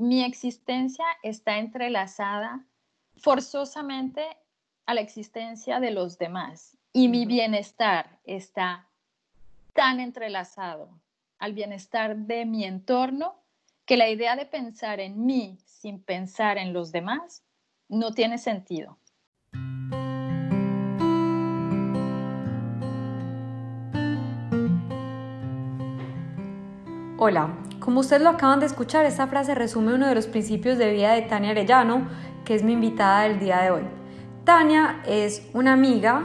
mi existencia está entrelazada forzosamente a la existencia de los demás y mi bienestar está tan entrelazado al bienestar de mi entorno que la idea de pensar en mí sin pensar en los demás no tiene sentido. Hola, como ustedes lo acaban de escuchar, esta frase resume uno de los principios de vida de Tania Arellano, que es mi invitada del día de hoy. Tania es una amiga,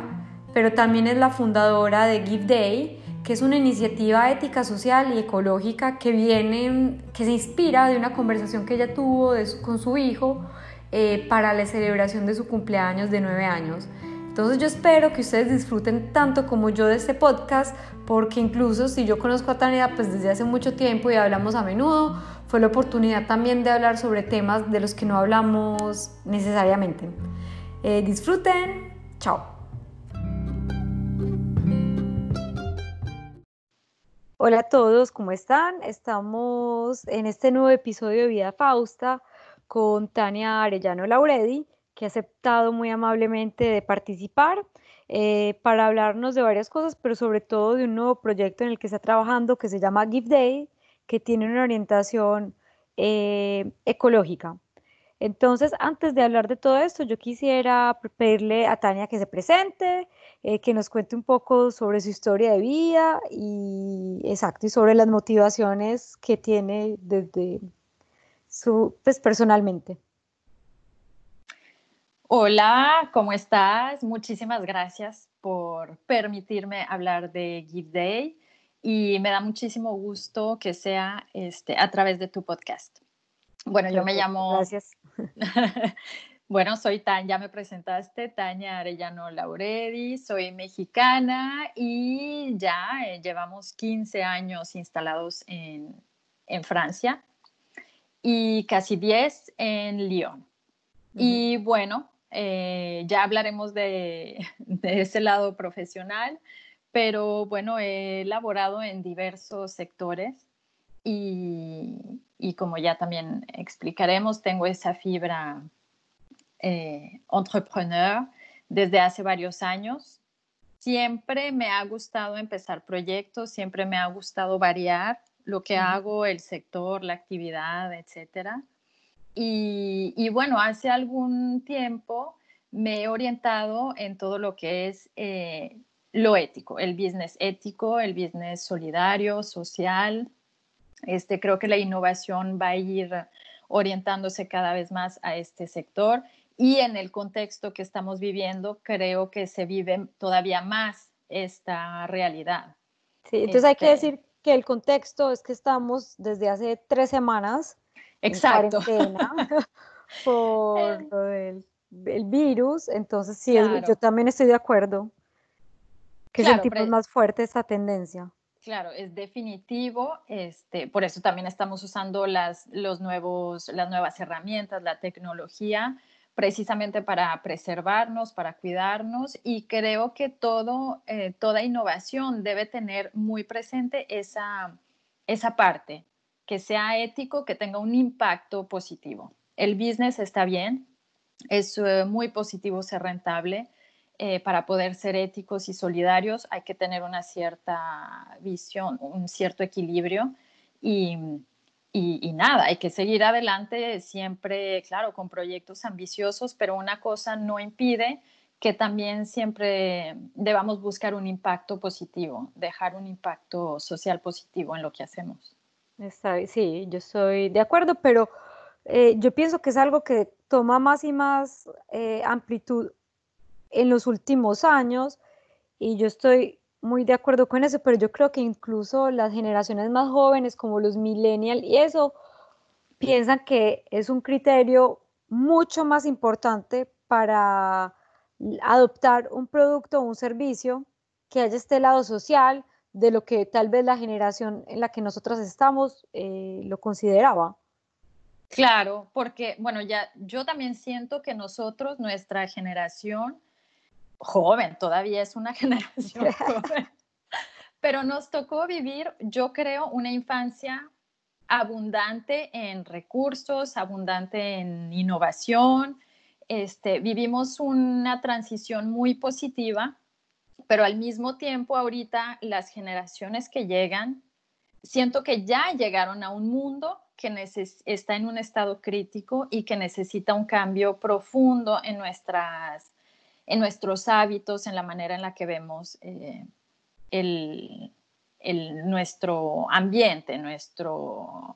pero también es la fundadora de Give Day, que es una iniciativa ética, social y ecológica que viene, que se inspira de una conversación que ella tuvo con su hijo eh, para la celebración de su cumpleaños de nueve años. Entonces yo espero que ustedes disfruten tanto como yo de este podcast, porque incluso si yo conozco a Tania pues desde hace mucho tiempo y hablamos a menudo, fue la oportunidad también de hablar sobre temas de los que no hablamos necesariamente. Eh, disfruten, chao. Hola a todos, ¿cómo están? Estamos en este nuevo episodio de Vida Fausta con Tania Arellano Lauredi que ha aceptado muy amablemente de participar eh, para hablarnos de varias cosas, pero sobre todo de un nuevo proyecto en el que está trabajando que se llama Give Day, que tiene una orientación eh, ecológica. Entonces, antes de hablar de todo esto, yo quisiera pedirle a Tania que se presente, eh, que nos cuente un poco sobre su historia de vida y exacto, y sobre las motivaciones que tiene desde su, pues personalmente. Hola, ¿cómo estás? Muchísimas gracias por permitirme hablar de Give Day y me da muchísimo gusto que sea este, a través de tu podcast. Bueno, yo me llamo... Gracias. bueno, soy Tania, ya me presentaste, Tania Arellano Lauredi, soy mexicana y ya eh, llevamos 15 años instalados en, en Francia y casi 10 en Lyon. Y bueno, eh, ya hablaremos de, ese lado profesional, pero bueno, he laborado en diversos sectores y, como ya también explicaremos, tengo esa fibra eh, entrepreneur desde hace varios años. Siempre me ha gustado empezar proyectos, siempre me ha gustado variar lo que hago, el sector, la actividad, etcétera. Y, bueno, hace algún tiempo me he orientado en todo lo que es eh, lo ético, el business ético, el business solidario, social. Este, creo que la innovación va a ir orientándose cada vez más a este sector y en el contexto que estamos viviendo creo que se vive todavía más esta realidad. Sí, entonces hay que este decir que el contexto es que estamos desde hace tres semanas Exacto. por el, virus, entonces sí, yo también estoy de acuerdo que es sentimos más fuerte esta tendencia. Claro, es definitivo, este, por eso también estamos usando las, los nuevos, las nuevas herramientas, la tecnología, precisamente para preservarnos, para cuidarnos y creo que todo, eh, toda innovación debe tener muy presente esa, esa parte, que sea ético, que tenga un impacto positivo. El business está bien, es eh, muy positivo ser rentable. Eh, para poder ser éticos y solidarios hay que tener una cierta visión, un cierto equilibrio y, y, nada, hay que seguir adelante siempre, claro, con proyectos ambiciosos, pero una cosa no impide que también siempre debamos buscar un impacto positivo, dejar un impacto social positivo en lo que hacemos sí, yo estoy de acuerdo, pero eh, yo pienso que es algo que toma más y más eh, amplitud en los últimos años y yo estoy muy de acuerdo con eso, pero yo creo que incluso las generaciones más jóvenes como los millennials y eso piensan que es un criterio mucho más importante para adoptar un producto o un servicio que haya este lado social, de lo que tal vez la generación en la que nosotros estamos eh, lo consideraba. Claro, porque, bueno, ya yo también siento que nosotros, nuestra generación joven, todavía es una generación joven, pero nos tocó vivir, yo creo, una infancia abundante en recursos, abundante en innovación. Este, vivimos una transición muy positiva, pero al mismo tiempo ahorita las generaciones que llegan, siento que ya llegaron a un mundo que está en un estado crítico y que necesita un cambio profundo en, nuestras, en nuestros hábitos, en la manera en la que vemos eh, el, nuestro ambiente, nuestro,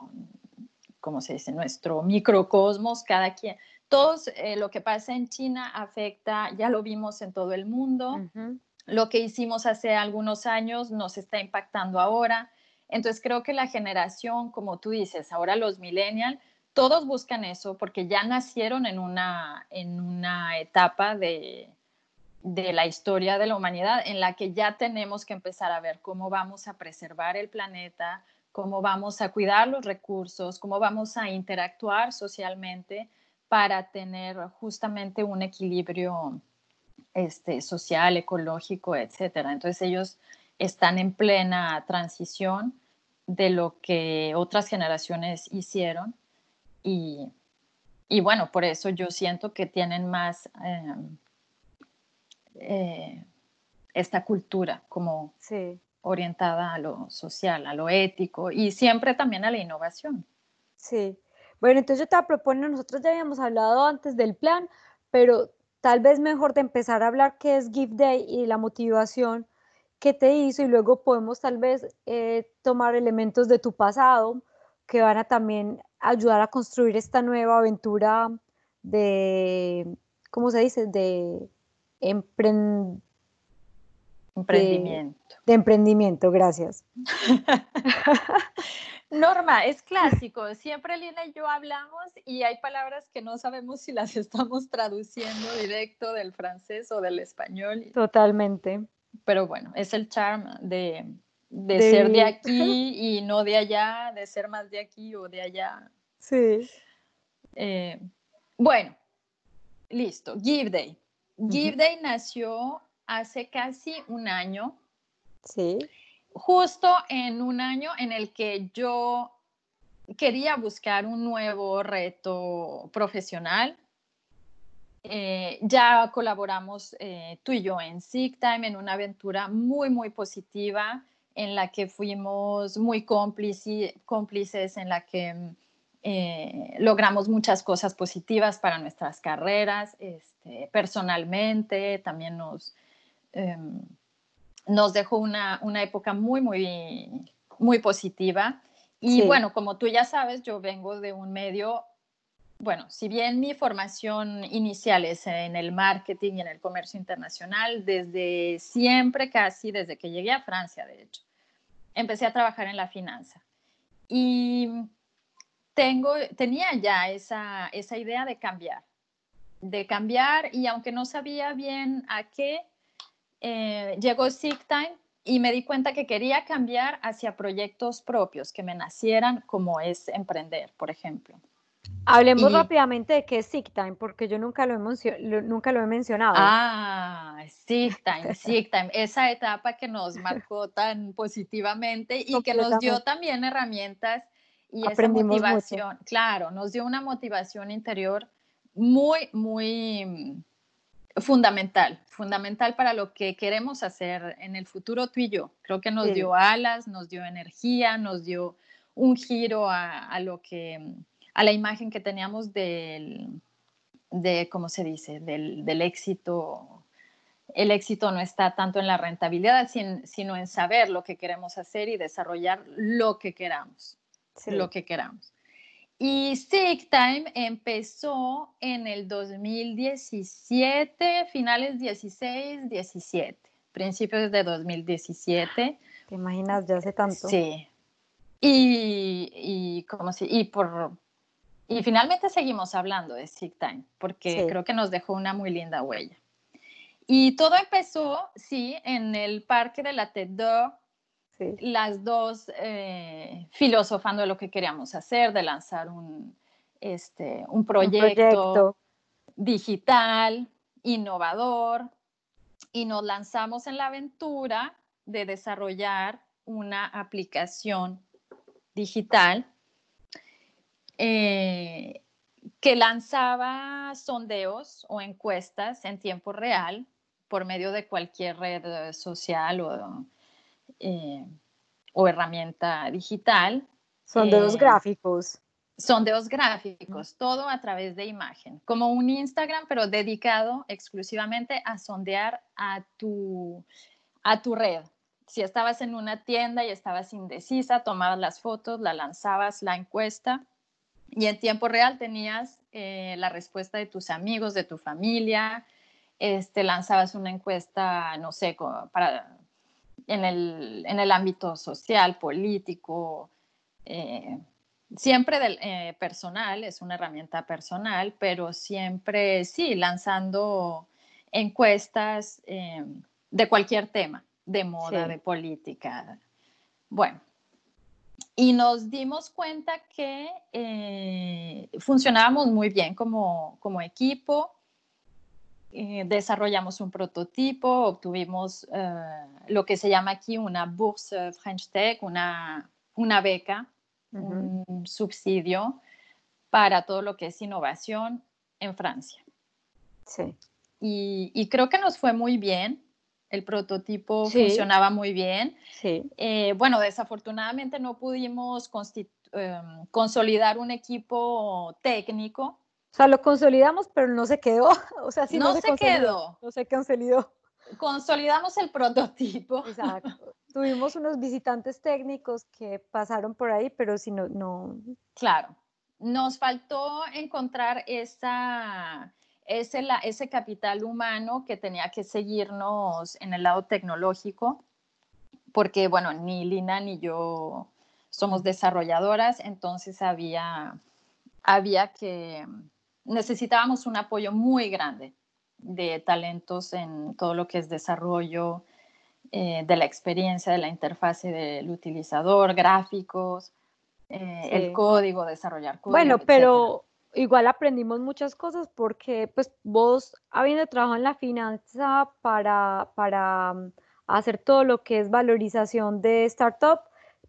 ¿cómo se dice? Nuestro microcosmos, cada quien. Todos eh, lo que pasa en China afecta, ya lo vimos en todo el mundo. Lo que hicimos hace algunos años nos está impactando ahora. Entonces creo que la generación, como tú dices, ahora los millennials, todos buscan eso porque ya nacieron en una, en una etapa de, de la historia de la humanidad en la que ya tenemos que empezar a ver cómo vamos a preservar el planeta, cómo vamos a cuidar los recursos, cómo vamos a interactuar socialmente para tener justamente un equilibrio este, social, ecológico, etcétera. Entonces ellos están en plena transición de lo que otras generaciones hicieron y, bueno, por eso yo siento que tienen más em, eh, esta cultura como orientada a lo social, a lo ético y siempre también a la innovación. Sí. Bueno, entonces yo te propongo, nosotros ya habíamos hablado antes del plan, pero tal vez mejor de empezar a hablar qué es Give Day y la motivación que te hizo y luego podemos tal vez eh, tomar elementos de tu pasado que van a también ayudar a construir esta nueva aventura de, ¿cómo se dice? De emprendimiento. De, emprendimiento, gracias. Norma, es clásico. Siempre Lina y yo hablamos y hay palabras que no sabemos si las estamos traduciendo directo del francés o del español. Totalmente. Pero bueno, es el charm de, ser de aquí y no de allá, de ser más de aquí o de allá. Sí. Eh, bueno, listo. Give Day. Give Day nació hace casi un año. Sí. Justo en un año en el que yo quería buscar un nuevo reto profesional. Eh, ya colaboramos eh, tú y yo en Sick en una aventura muy, muy positiva en la que fuimos muy cómplices, en la que eh, logramos muchas cosas positivas para nuestras carreras. Este, personalmente, también nos, em, nos dejó una, época muy, muy, muy positiva. Y bueno, como tú ya sabes, yo vengo de un medio, bueno, si bien mi formación inicial es en el marketing y en el comercio internacional, desde siempre, casi desde que llegué a Francia, de hecho, empecé a trabajar en la finanza. Y tengo, tenía ya esa, esa idea de cambiar de cambiar y aunque no sabía bien a qué, eh, llegó Sick Time y me di cuenta que quería cambiar hacia proyectos propios que me nacieran como es emprender, por ejemplo. Hablemos rápidamente de qué es Sick Time, porque yo nunca lo, he nunca lo he mencionado. Ah, Sick Time, Sick Time, esa etapa que nos marcó tan positivamente y que nos dio también herramientas y esa motivación. Claro, nos dio una motivación interior muy, muy fundamental, fundamental para lo que queremos hacer en el futuro tú y yo. Creo que nos dio alas, nos dio energía, nos dio un giro a, lo que, a la imagen que teníamos del, de, ¿cómo se dice?, del, éxito. El éxito no está tanto en la rentabilidad, sino en saber lo que queremos hacer y desarrollar lo que queramos, lo que queramos. Y Sick Time empezó en el 2017, finales 16, 17, principios de 2017. ¿Te imaginas ya hace tanto? Sí. Y, y, como si, y, por, y finalmente seguimos hablando de Sick Time, porque creo que nos dejó una muy linda huella. Y todo empezó, sí, en el parque de la Las dos eh, filosofando de lo que queríamos hacer, de lanzar un, este, un, proyecto, digital, innovador, y nos lanzamos en la aventura de desarrollar una aplicación digital eh, que lanzaba sondeos o encuestas en tiempo real por medio de cualquier red social o, eh, o herramienta digital. Sondeos gráficos. Sondeos gráficos, todo a través de imagen, como un Instagram, pero dedicado exclusivamente a sondear a tu, a tu red. Si estabas en una tienda y estabas indecisa, tomabas las fotos, la lanzabas, la encuesta, y en tiempo real tenías eh, la respuesta de tus amigos, de tu familia, este, lanzabas una encuesta, no sé, para, en, el, en el ámbito social, político, eh, siempre del, eh, personal, es una herramienta personal, pero siempre sí, lanzando encuestas eh, de cualquier tema, de moda, de política. Bueno, y nos dimos cuenta que eh, funcionábamos muy bien como, como equipo. Desarrollamos un prototipo, obtuvimos lo que se llama aquí una Bourse French Tech, una, una beca un subsidio para todo lo que es innovación en Francia. Sí. Y, creo que nos fue muy bien. El prototipo funcionaba muy bien. Sí. Eh, bueno, desafortunadamente no pudimos em, consolidar un equipo técnico. O sea, lo consolidamos, pero no se quedó. O sea, sí no, se, quedó. No se consolidó. Consolidamos el prototipo. Exacto. Tuvimos unos visitantes técnicos que pasaron por ahí, pero si no, no. Claro, nos faltó encontrar esa, ese, la, ese capital humano que tenía que seguirnos en el lado tecnológico, porque, bueno, ni Lina ni yo somos desarrolladoras, entonces había, había que, necesitábamos un apoyo muy grande de talentos en todo lo que es desarrollo, eh, de la experiencia, de la interfase del utilizador, gráficos, eh, el código, desarrollar código. Bueno, pero igual aprendimos muchas cosas porque pues vos habiendo trabajado en la finanza para, para mm, hacer todo lo que es valorización de startup,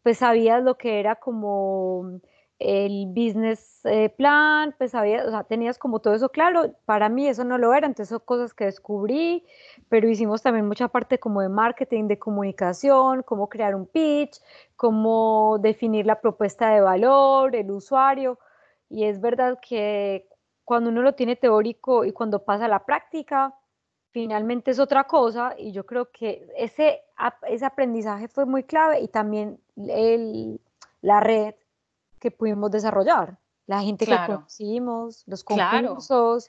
pues sabías lo que era como el business eh, plan, pues había, o sea, tenías como todo eso claro, para mí eso no lo era, entonces son cosas que descubrí, pero hicimos también mucha parte como de marketing, de comunicación, cómo crear un pitch, cómo definir la propuesta de valor, el usuario, y es verdad que cuando uno lo tiene teórico y cuando pasa a la práctica, finalmente es otra cosa, y yo creo que ese, ese aprendizaje fue muy clave y también el, la red que pudimos desarrollar, la gente que conocimos, los concursos.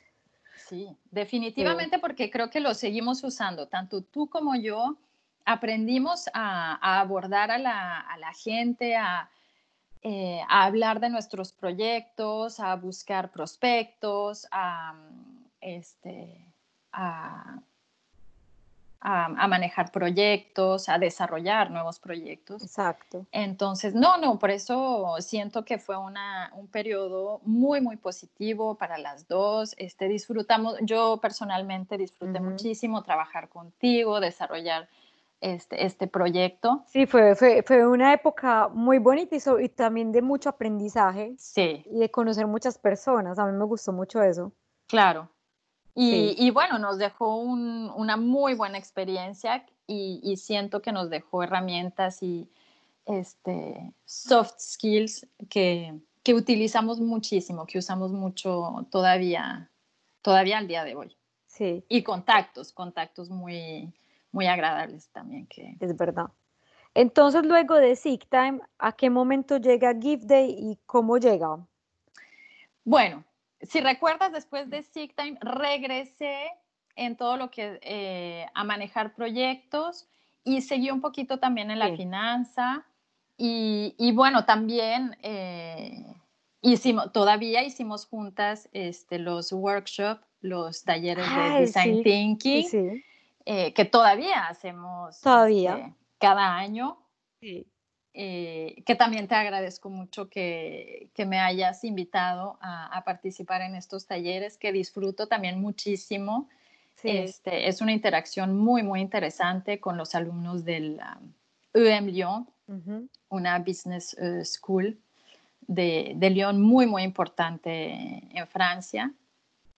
Sí, definitivamente porque creo que lo seguimos usando, tanto tú como yo aprendimos a, abordar a la, gente, eh, a, hablar de nuestros proyectos, a buscar prospectos, a, este, a a, manejar proyectos, a desarrollar nuevos proyectos. Exacto. Entonces, no, no, por eso siento que fue una, un periodo muy, muy positivo para las dos. Este, disfrutamos, yo personalmente disfruté muchísimo trabajar contigo, desarrollar este, este proyecto. Sí, fue, fue, fue, una época muy bonita y, y también de mucho aprendizaje. Sí. Y de conocer muchas personas. A mí me gustó mucho eso. Claro, y, bueno, nos dejó una muy buena experiencia y, siento que nos dejó herramientas y este, soft skills que, que, utilizamos muchísimo, que usamos mucho todavía, todavía al día de hoy. Sí. Y contactos, contactos muy, muy agradables también. Que... Es verdad. Entonces, luego de Sick Time, ¿a qué momento llega Gift Day y cómo llega? Bueno, si recuerdas, después de Sick Time, regresé en todo lo que eh, a manejar proyectos y seguí un poquito también en la finanza. Y, bueno, también eh, hicimos, todavía hicimos juntas este, los workshops, los talleres de Design Thinking, eh, que todavía hacemos todavía. Este, cada año. Sí. Eh, que también te agradezco mucho que, que me hayas invitado a, participar en estos talleres, que disfruto también muchísimo. Este, es una interacción muy, muy interesante con los alumnos del UM Lyon, una business eh, school de, de Lyon muy, muy importante en Francia.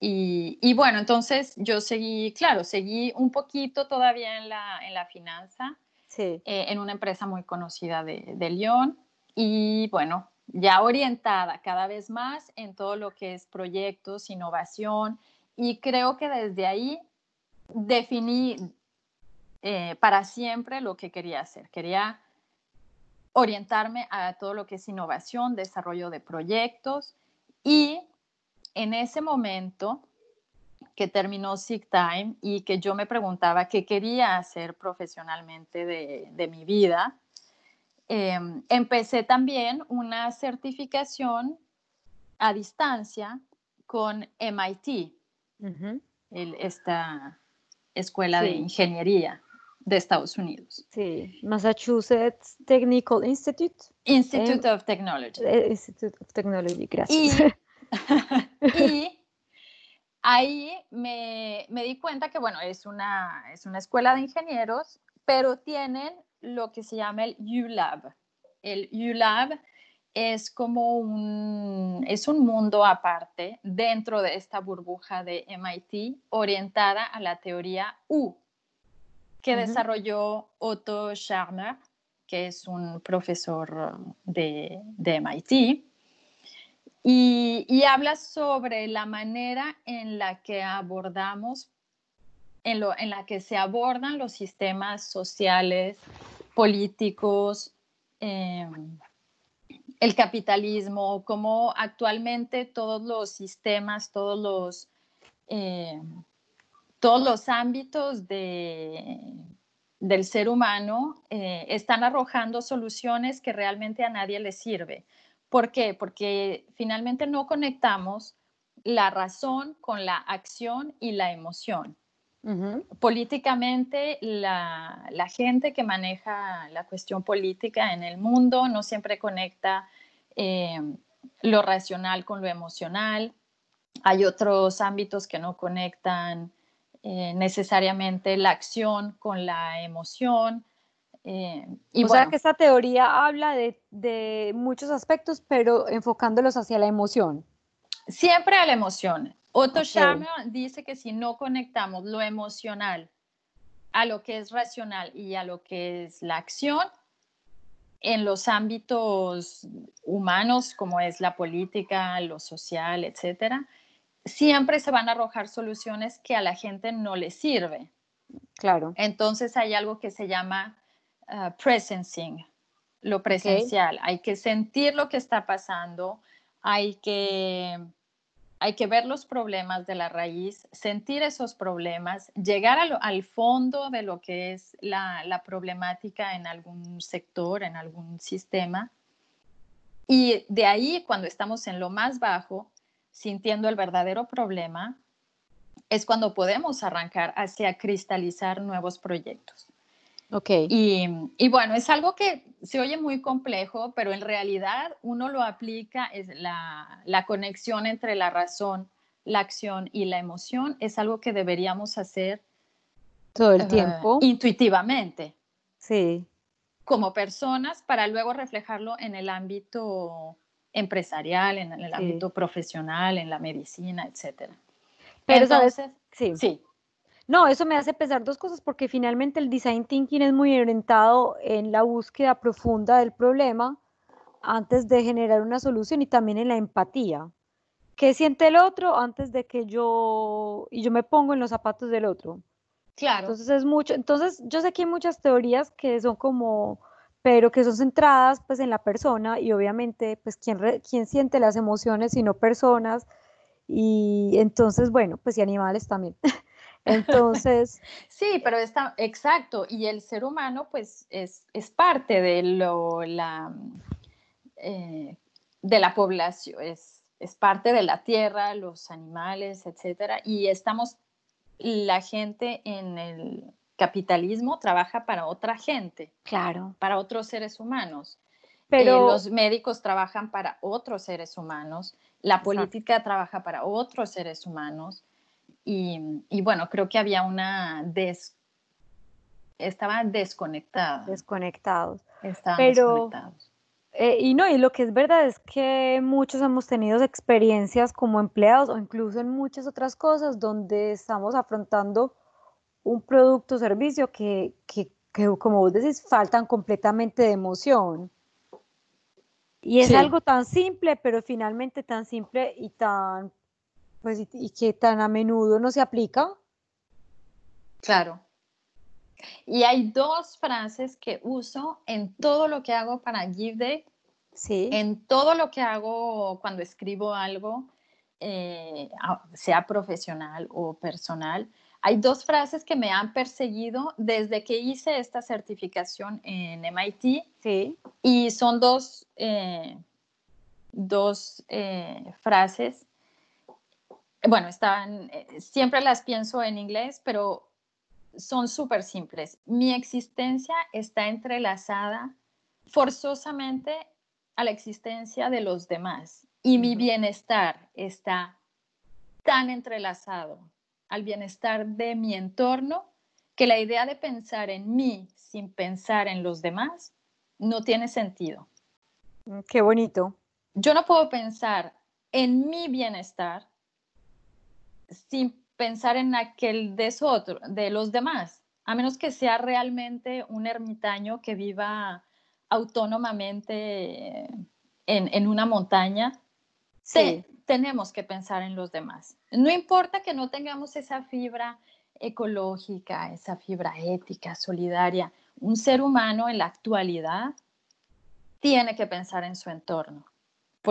Y, bueno, entonces yo seguí, claro, seguí un poquito todavía en la, en la finanza, sí. Eh, en una empresa muy conocida de, de Lyon. Y bueno, ya orientada cada vez más en todo lo que es proyectos, innovación. Y creo que desde ahí definí eh, para siempre lo que quería hacer. Quería orientarme a todo lo que es innovación, desarrollo de proyectos y en ese momento que terminó Sick Time y que yo me preguntaba qué quería hacer profesionalmente de, mi vida, em, empecé también una certificación a distancia con MIT, esta escuela de ingeniería de Estados Unidos. Sí, Massachusetts Technical Institute. Institute of Technology. Eh, Institute of Technology, gracias. Y, ahí me, me, di cuenta que, bueno, es una, es una escuela de ingenieros, pero tienen lo que se llama el ULab. El ULab es como un, es un mundo aparte dentro de esta burbuja de MIT orientada a la teoría U, que desarrolló Otto Scharmer, que es un profesor de, de MIT. Y, habla sobre la manera en la que abordamos, en, la que se abordan los sistemas sociales, políticos, em, el capitalismo, cómo actualmente todos los sistemas, todos los, em, todos los ámbitos del ser humano eh, están arrojando soluciones que realmente a nadie le sirve ¿Por qué? Porque finalmente no conectamos la razón con la acción y la emoción. Políticamente, la, gente que maneja la cuestión política en el mundo no siempre conecta eh, lo racional con lo emocional. Hay otros ámbitos que no conectan eh, necesariamente la acción con la emoción. Eh, y o sea que esta teoría habla de, muchos aspectos, pero enfocándolos hacia la emoción. Siempre a la emoción. Otto okay. dice que si no conectamos lo emocional a lo que es racional y a lo que es la acción, en los ámbitos humanos, como es la política, lo social, etcétera, siempre se van a arrojar soluciones que a la gente no le sirve. Claro. Entonces hay algo que se llama uh, presencing, lo presencial. Hay que sentir lo que está pasando, hay que, hay que ver los problemas de la raíz, sentir esos problemas, llegar al fondo de lo que es la, la problemática en algún sector, en algún sistema. Y de ahí, cuando estamos en lo más bajo, sintiendo el verdadero problema, es cuando podemos arrancar hacia cristalizar nuevos proyectos. Ok. Y, bueno, es algo que se oye muy complejo, pero en realidad uno lo aplica, es la, conexión entre la razón, la acción y la emoción es algo que deberíamos hacer todo el tiempo. intuitivamente. Sí. Como personas para luego reflejarlo en el ámbito empresarial, en el ámbito profesional, en la medicina, etc. Pero, Entonces, Sí. sí. No, eso me hace pensar dos cosas, porque finalmente el design thinking es muy orientado en la búsqueda profunda del problema antes de generar una solución y también en la empatía. ¿Qué siente el otro antes de que yo y yo me pongo en los zapatos del otro? Claro. Entonces es mucho, entonces yo sé que hay muchas teorías que son como pero que son centradas pues en la persona y obviamente pues quién, quién siente las emociones sino personas y entonces bueno pues y animales también Entonces... sí, pero está, exacto, y el ser humano pues es, parte de lo, la, eh, de la población, es, es parte de la tierra, los animales, etcétera, y estamos, la gente en el capitalismo trabaja para otra gente. Claro. Para otros seres humanos. Pero eh, los médicos trabajan para otros seres humanos, la política trabaja para otros seres humanos. Y, bueno, creo que había una des... Estaba desconectada. Desconectados. Estaban Pero... desconectados. Eh, y no, y lo que es verdad es que muchos hemos tenido experiencias como empleados o incluso en muchas otras cosas donde estamos afrontando un producto o servicio que, que, como vos decís, faltan completamente de emoción. Y es algo tan simple, pero finalmente tan simple y tan, pues, y que tan a menudo no se aplica. Claro. Y hay dos frases que uso en todo lo que hago para Give Day. Sí. En todo lo que hago cuando escribo algo, eh, sea profesional o personal. Hay dos frases que me han perseguido desde que hice esta certificación en MIT. Sí. Y son dos, eh, dos eh, frases. Bueno, están, siempre las pienso en inglés, pero son súper simples. Mi existencia está entrelazada forzosamente a la existencia de los demás y mi bienestar está tan entrelazado al bienestar de mi entorno que la idea de pensar en mí sin pensar en los demás no tiene sentido. Mm, qué bonito. Yo no puedo pensar en mi bienestar sin pensar en aquel de, otro, de los demás, a menos que sea realmente un ermitaño que viva autónomamente en, una montaña. Sí. tenemos que pensar en los demás. No importa que no tengamos esa fibra ecológica, esa fibra ética, solidaria. Un ser humano en la actualidad tiene que pensar en su entorno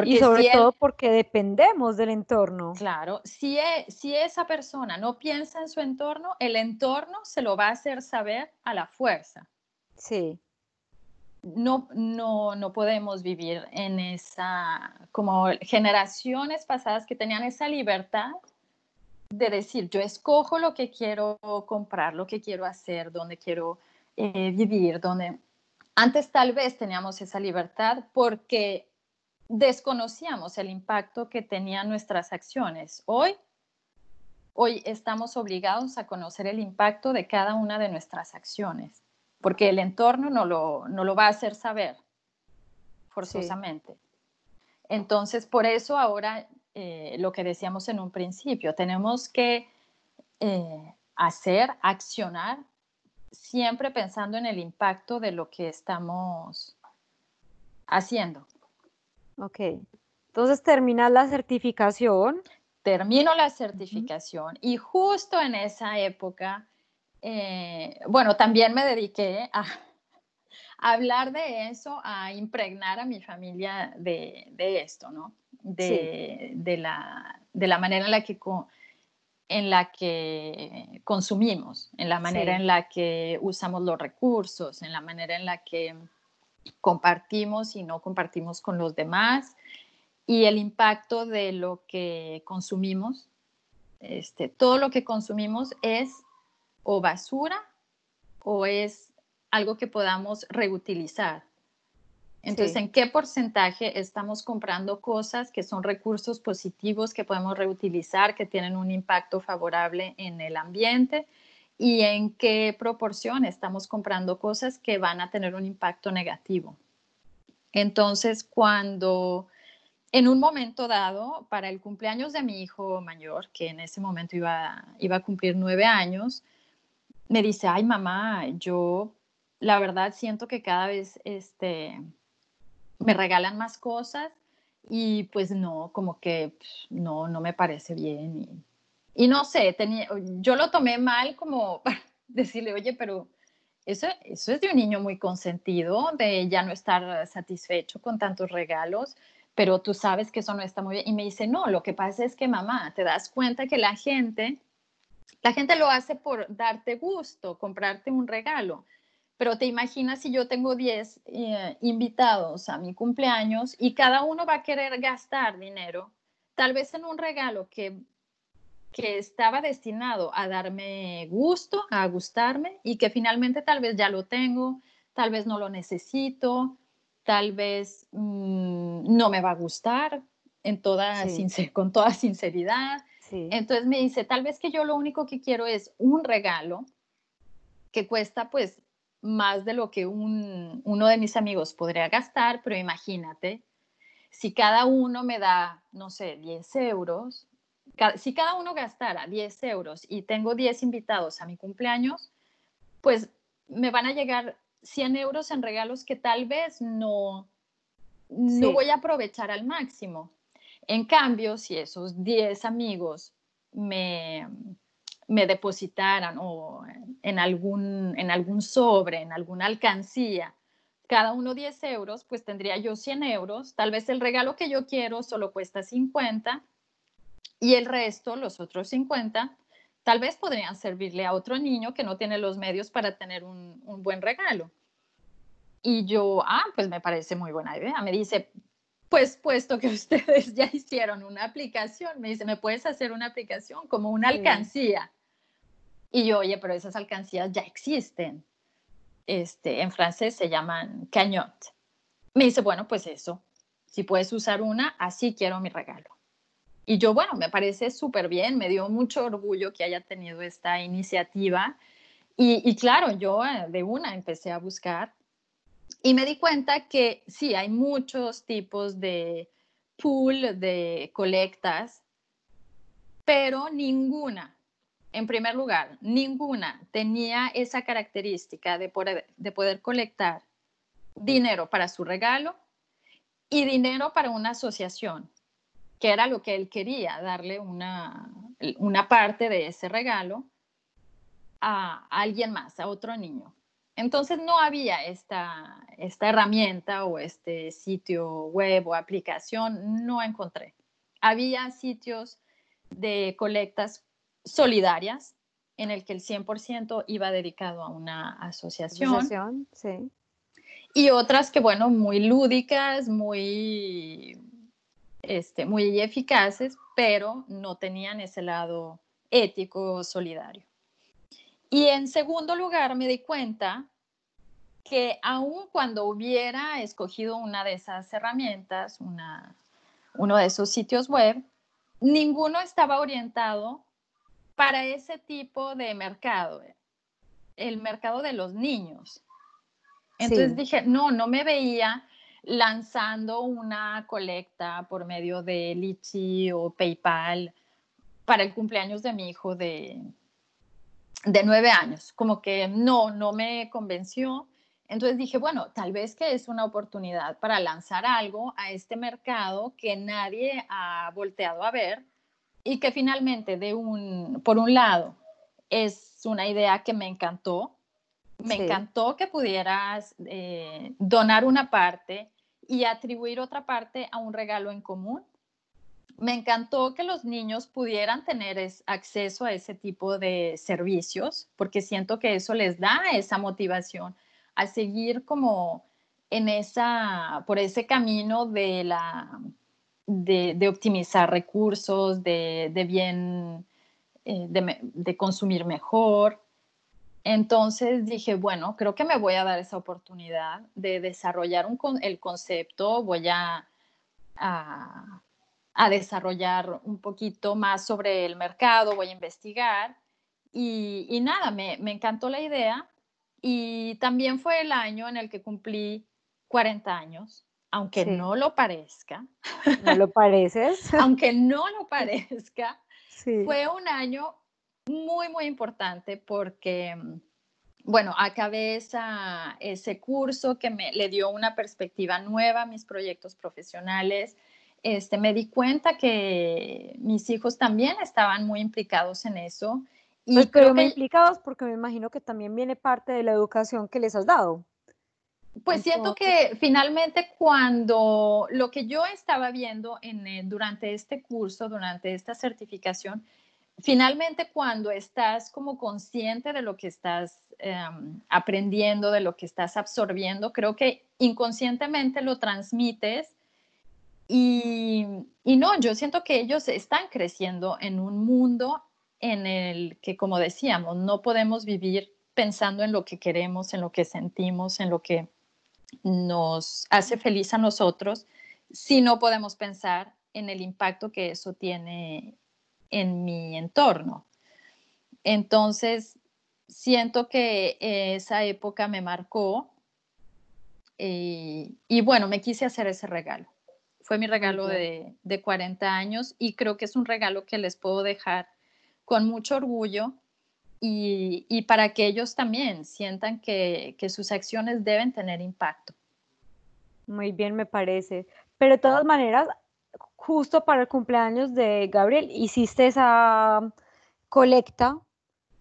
y sobre todo porque dependemos del entorno. Claro, si, e, si esa persona no piensa en su entorno, el entorno se lo va a hacer saber a la fuerza. Sí. No, no, no podemos vivir en esa, como generaciones pasadas que tenían esa libertad de decir, yo escojo lo que quiero comprar, lo que quiero hacer, dónde quiero eh, vivir, dónde... Antes tal vez teníamos esa libertad porque desconocíamos el impacto que tenían nuestras acciones. Hoy, hoy estamos obligados a conocer el impacto de cada una de nuestras acciones, porque el entorno no lo, no lo va a hacer saber forzosamente. Entonces, por eso ahora eh, lo que decíamos en un principio, tenemos que eh, hacer, accionar, siempre pensando en el impacto de lo que estamos haciendo. Ok. Entonces terminas la certificación. Termino la certificación y justo en esa época, eh, bueno, también me dediqué a, hablar de eso, a impregnar a mi familia de, esto, ¿no? De, la, de, la, manera en la que en la que consumimos, en la manera en la que usamos los recursos, en la manera en la que compartimos y no compartimos con los demás y el impacto de lo que consumimos. Este, todo lo que consumimos es o basura o es algo que podamos reutilizar. Entonces, ¿en qué porcentaje estamos comprando cosas que son recursos positivos que podemos reutilizar, que tienen un impacto favorable en el ambiente? Y en qué proporción estamos comprando cosas que van a tener un impacto negativo. Entonces, cuando en un momento dado, para el cumpleaños de mi hijo mayor, que en ese momento iba, iba a cumplir nueve años, me dice, ay mamá, yo la verdad siento que cada vez este, me regalan más cosas y pues no, como que pues, no, no me parece bien. No sé, tenía, yo lo tomé mal como para decirle, oye, pero eso, eso es de un niño muy consentido, de ya no estar satisfecho con tantos regalos, pero tú sabes que eso no está muy bien. Y me dice, no, lo que pasa es que mamá, te das cuenta que la gente, la gente lo hace por darte gusto, comprarte un regalo. Pero te imaginas si yo tengo 10 eh, invitados a mi cumpleaños y cada uno va a querer gastar dinero, tal vez en un regalo que que estaba destinado a darme gusto, a gustarme y que finalmente tal vez ya lo tengo, tal vez no lo necesito, tal vez mm, no me va a gustar en toda con toda sinceridad. Entonces me dice, tal vez que yo lo único que quiero es un regalo que cuesta pues más de lo que uno de mis amigos podría gastar, pero imagínate, si cada uno me da, no sé, 10 euros, si cada uno gastara 10 euros y tengo 10 invitados a mi cumpleaños, pues me van a llegar 100 euros en regalos que tal vez no, no voy a aprovechar al máximo. En cambio, si esos 10 amigos me, me depositaran o en algún, en algún sobre, en alguna alcancía, cada uno 10 euros, pues tendría yo 100 euros. Tal vez el regalo que yo quiero solo cuesta 50 y el resto, los otros 50, tal vez podrían servirle a otro niño que no tiene los medios para tener un, un buen regalo. Y yo, ah, pues me parece muy buena idea. Me dice, pues puesto que ustedes ya hicieron una aplicación, me dice, ¿me puedes hacer una aplicación como una alcancía? Y yo, oye, pero esas alcancías ya existen. Este, en francés se llaman cagnotte. Me dice, bueno, pues eso, si puedes usar una, así quiero mi regalo. Y yo, bueno, me parece súper bien, me dio mucho orgullo que haya tenido esta iniciativa. Y, claro, yo eh, de una empecé a buscar y me di cuenta que sí, hay muchos tipos de pool, de colectas, pero ninguna, en primer lugar, ninguna tenía esa característica de poder, de poder colectar dinero para su regalo y dinero para una asociación, que era lo que él quería, darle una, una parte de ese regalo a alguien más, a otro niño. Entonces no había esta, esta herramienta o este sitio web o aplicación, no encontré. Había sitios de colectas solidarias en el que el 100% iba dedicado a una asociación. asociación sí. Y otras que, bueno, muy lúdicas, muy, este, muy eficaces, pero no tenían ese lado ético solidario. Y en segundo lugar, me di cuenta que aun cuando hubiera escogido una de esas herramientas, uno de esos sitios web, ninguno estaba orientado para ese tipo de mercado, el mercado de los niños. Entonces dije, no, no me veía lanzando una colecta por medio de Litchi o PayPal para el cumpleaños de mi hijo de, de nueve años, como que no, no me convenció. Entonces dije, bueno, tal vez que es una oportunidad para lanzar algo a este mercado que nadie ha volteado a ver y que finalmente de un, por un lado, es una idea que me encantó. Me encantó que pudieras eh, donar una parte y atribuir otra parte a un regalo en común me encantó que los niños pudieran tener acceso a ese tipo de servicios, porque siento que eso les da esa motivación a seguir como en esa, por ese camino de la, de, optimizar recursos, de, bien, eh, de, consumir mejor. Entonces dije, bueno, creo que me voy a dar esa oportunidad de desarrollar el concepto, voy a a desarrollar un poquito más sobre el mercado, voy a investigar y, nada, me, encantó la idea y también fue el año en el que cumplí 40 años, aunque no lo parezca. ¿No lo pareces? aunque no lo parezca, fue un año muy, muy importante porque, bueno, acabé ese curso que me le dio una perspectiva nueva a mis proyectos profesionales este, me di cuenta que mis hijos también estaban muy implicados en eso. Y pues, creo que, implicados porque me imagino que también viene parte de la educación que les has dado. Pues siento que finalmente cuando lo que yo estaba viendo en, eh, durante este curso, durante esta certificación, finalmente cuando estás como consciente de lo que estás em, aprendiendo, de lo que estás absorbiendo, creo que inconscientemente lo transmites y, no, yo siento que ellos están creciendo en un mundo en el que, como decíamos, no podemos vivir pensando en lo que queremos, en lo que sentimos, en lo que nos hace feliz a nosotros, si no podemos pensar en el impacto que eso tiene en mi entorno. Entonces, siento que esa época me marcó eh, y bueno, me quise hacer ese regalo. Fue mi regalo de, de 40 años y creo que es un regalo que les puedo dejar con mucho orgullo y, y, para que ellos también sientan que, que, sus acciones deben tener impacto. Muy bien, me parece. Pero de todas maneras, justo para el cumpleaños de Gabriel, hiciste esa colecta.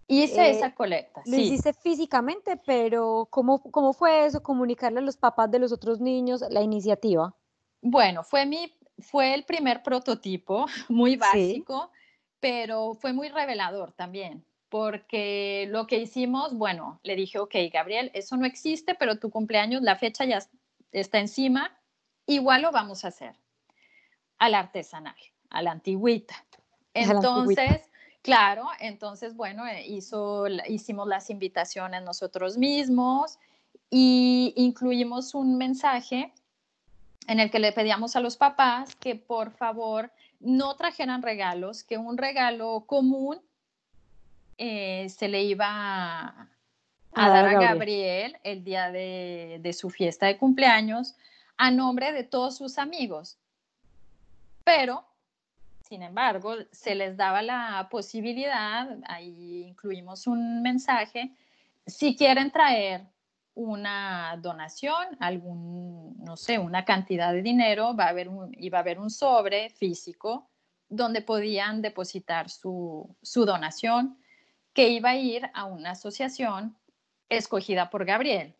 Hice eh, esa colecta. Lo hiciste físicamente, pero ¿cómo, ¿cómo fue eso? Comunicarle a los papás de los otros niños la iniciativa. Bueno, fue, mi, fue el primer prototipo, muy básico, pero fue muy revelador también, porque lo que hicimos, bueno, le dije, ok, Gabriel, eso no existe, pero tu cumpleaños, la fecha ya está encima, igual lo vamos a hacer al artesanal, a la antigüita. Entonces, claro, entonces, bueno, eh, hizo, hicimos las invitaciones nosotros mismos y incluimos un mensaje en el que le pedíamos a los papás que por favor no trajeran regalos, que un regalo común eh, se le iba a, dar a Gabriel. el día de, de, su fiesta de cumpleaños a nombre de todos sus amigos. Pero, sin embargo, se les daba la posibilidad, ahí incluimos un mensaje, si quieren traer una donación, algún, no sé, una cantidad de dinero, va a haber un, iba a haber un sobre físico donde podían depositar su, su donación que iba a ir a una asociación escogida por Gabriel.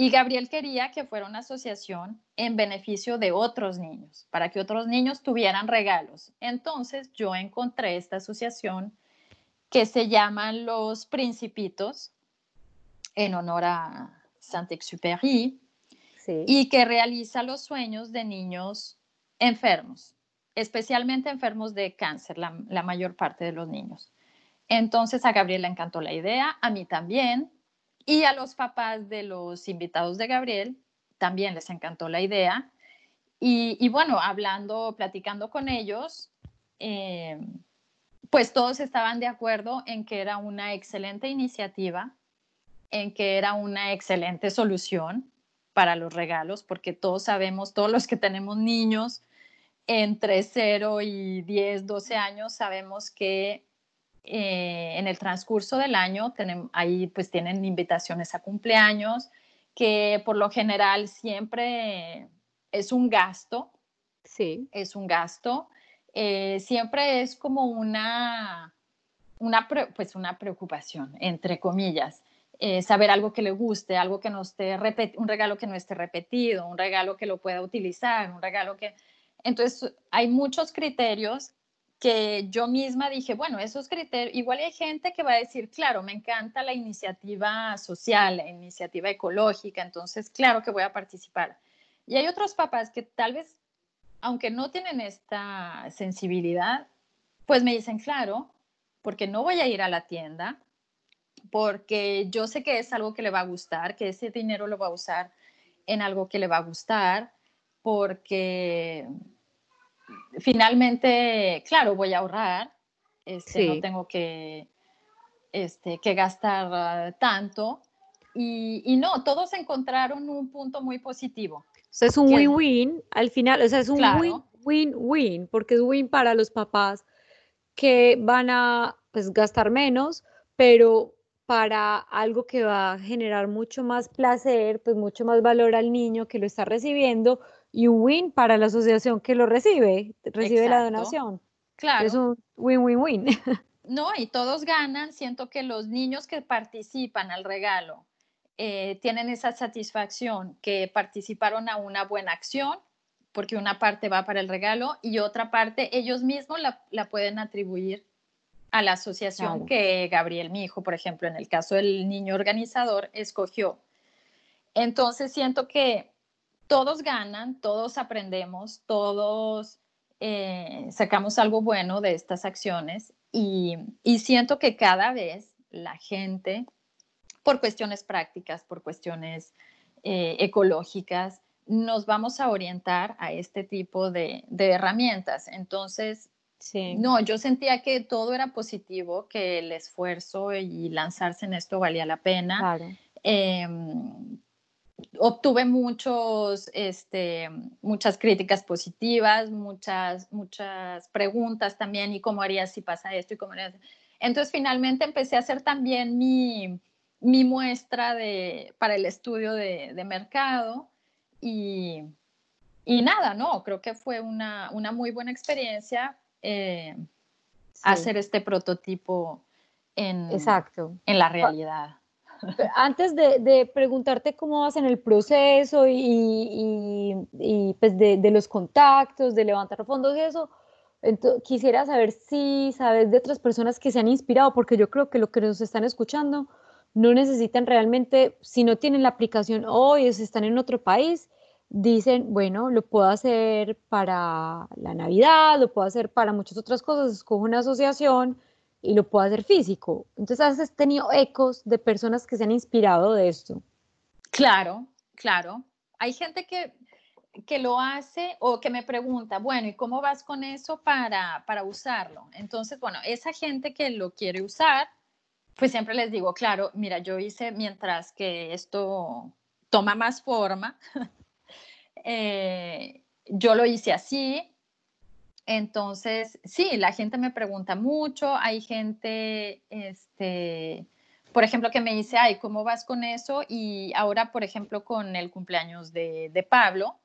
Y Gabriel quería que fuera una asociación en beneficio de otros niños, para que otros niños tuvieran regalos. Entonces yo encontré esta asociación que se llaman Los Principitos, en honor a Saint-Exupéry, y que realiza los sueños de niños enfermos, especialmente enfermos de cáncer, la, la mayor parte de los niños. Entonces a Gabriel le encantó la idea, a mí también, y a los papás de los invitados de Gabriel también les encantó la idea. Y, bueno, hablando, platicando con ellos, eh, pues todos estaban de acuerdo en que era una excelente iniciativa, en que era una excelente solución para los regalos, porque todos sabemos, todos los que tenemos niños entre 0 y 10, 12 años, sabemos que eh, en el transcurso del año ahí pues tienen invitaciones a cumpleaños, que por lo general siempre es un gasto. Sí. Es un gasto. Eh, siempre es como una, una, pues una preocupación, entre comillas. Eh, saber algo que le guste, algo que no esté un regalo que no esté repetido, un regalo que lo pueda utilizar, un regalo que... Entonces, hay muchos criterios que yo misma dije, bueno, esos criterios, igual hay gente que va a decir, claro, me encanta la iniciativa social, la iniciativa ecológica, entonces, claro que voy a participar. Y hay otros papás que tal vez, aunque no tienen esta sensibilidad, pues me dicen, claro, porque no voy a ir a la tienda, porque yo sé que es algo que le va a gustar, que ese dinero lo va a usar en algo que le va a gustar, porque finalmente, claro, voy a ahorrar, este, no tengo que, este, que gastar ah, tanto. Y, no, todos encontraron un punto muy positivo. O es un win-win al final, o sea, es un win-win-win, porque es win para los papás que van a pues, gastar menos, pero para algo que va a generar mucho más placer, pues mucho más valor al niño que lo está recibiendo, y un win para la asociación que lo recibe, recibe la donación. Claro. Es un win-win-win. No, y todos ganan. Siento que los niños que participan al regalo eh, tienen esa satisfacción que participaron a una buena acción, porque una parte va para el regalo y otra parte ellos mismos la, la pueden atribuir a la asociación que Gabriel, mi hijo, por ejemplo, en el caso del niño organizador, escogió. Entonces siento que todos ganan, todos aprendemos, todos eh, sacamos algo bueno de estas acciones y, siento que cada vez la gente, por cuestiones prácticas, por cuestiones eh, ecológicas, nos vamos a orientar a este tipo de, herramientas. Entonces, Sí. No, yo sentía que todo era positivo, que el esfuerzo y lanzarse en esto valía la pena. Claro. Em, obtuve muchos, este, muchas críticas positivas, muchas, muchas preguntas también, y cómo harías si pasa esto y cómo harías. Entonces, finalmente empecé a hacer también mi, mi muestra de, para el estudio de, de mercado y, y, nada, no, creo que fue una, una muy buena experiencia eh, hacer este prototipo en, Exacto. en la realidad. Antes de, preguntarte cómo vas en el proceso y, pues de, de, los contactos, de levantar fondos y eso, quisiera saber si sabes de otras personas que se han inspirado, porque yo creo que lo que nos están escuchando no necesitan realmente, si no tienen la aplicación hoy o si están en otro país, dicen, bueno, lo puedo hacer para la Navidad, lo puedo hacer para muchas otras cosas, escojo una asociación y lo puedo hacer físico. Entonces, ¿has tenido ecos de personas que se han inspirado de esto? Claro, claro. Hay gente que, que lo hace o que me pregunta, bueno, ¿y cómo vas con eso para, para usarlo? Entonces, bueno, esa gente que lo quiere usar, pues siempre les digo, claro, mira, yo hice mientras que esto toma más forma, eh, yo lo hice así. Entonces, sí, la gente me pregunta mucho, hay gente, este, por ejemplo, que me dice, ay, ¿cómo vas con eso? Y ahora, por ejemplo, con el cumpleaños de, de Pablo,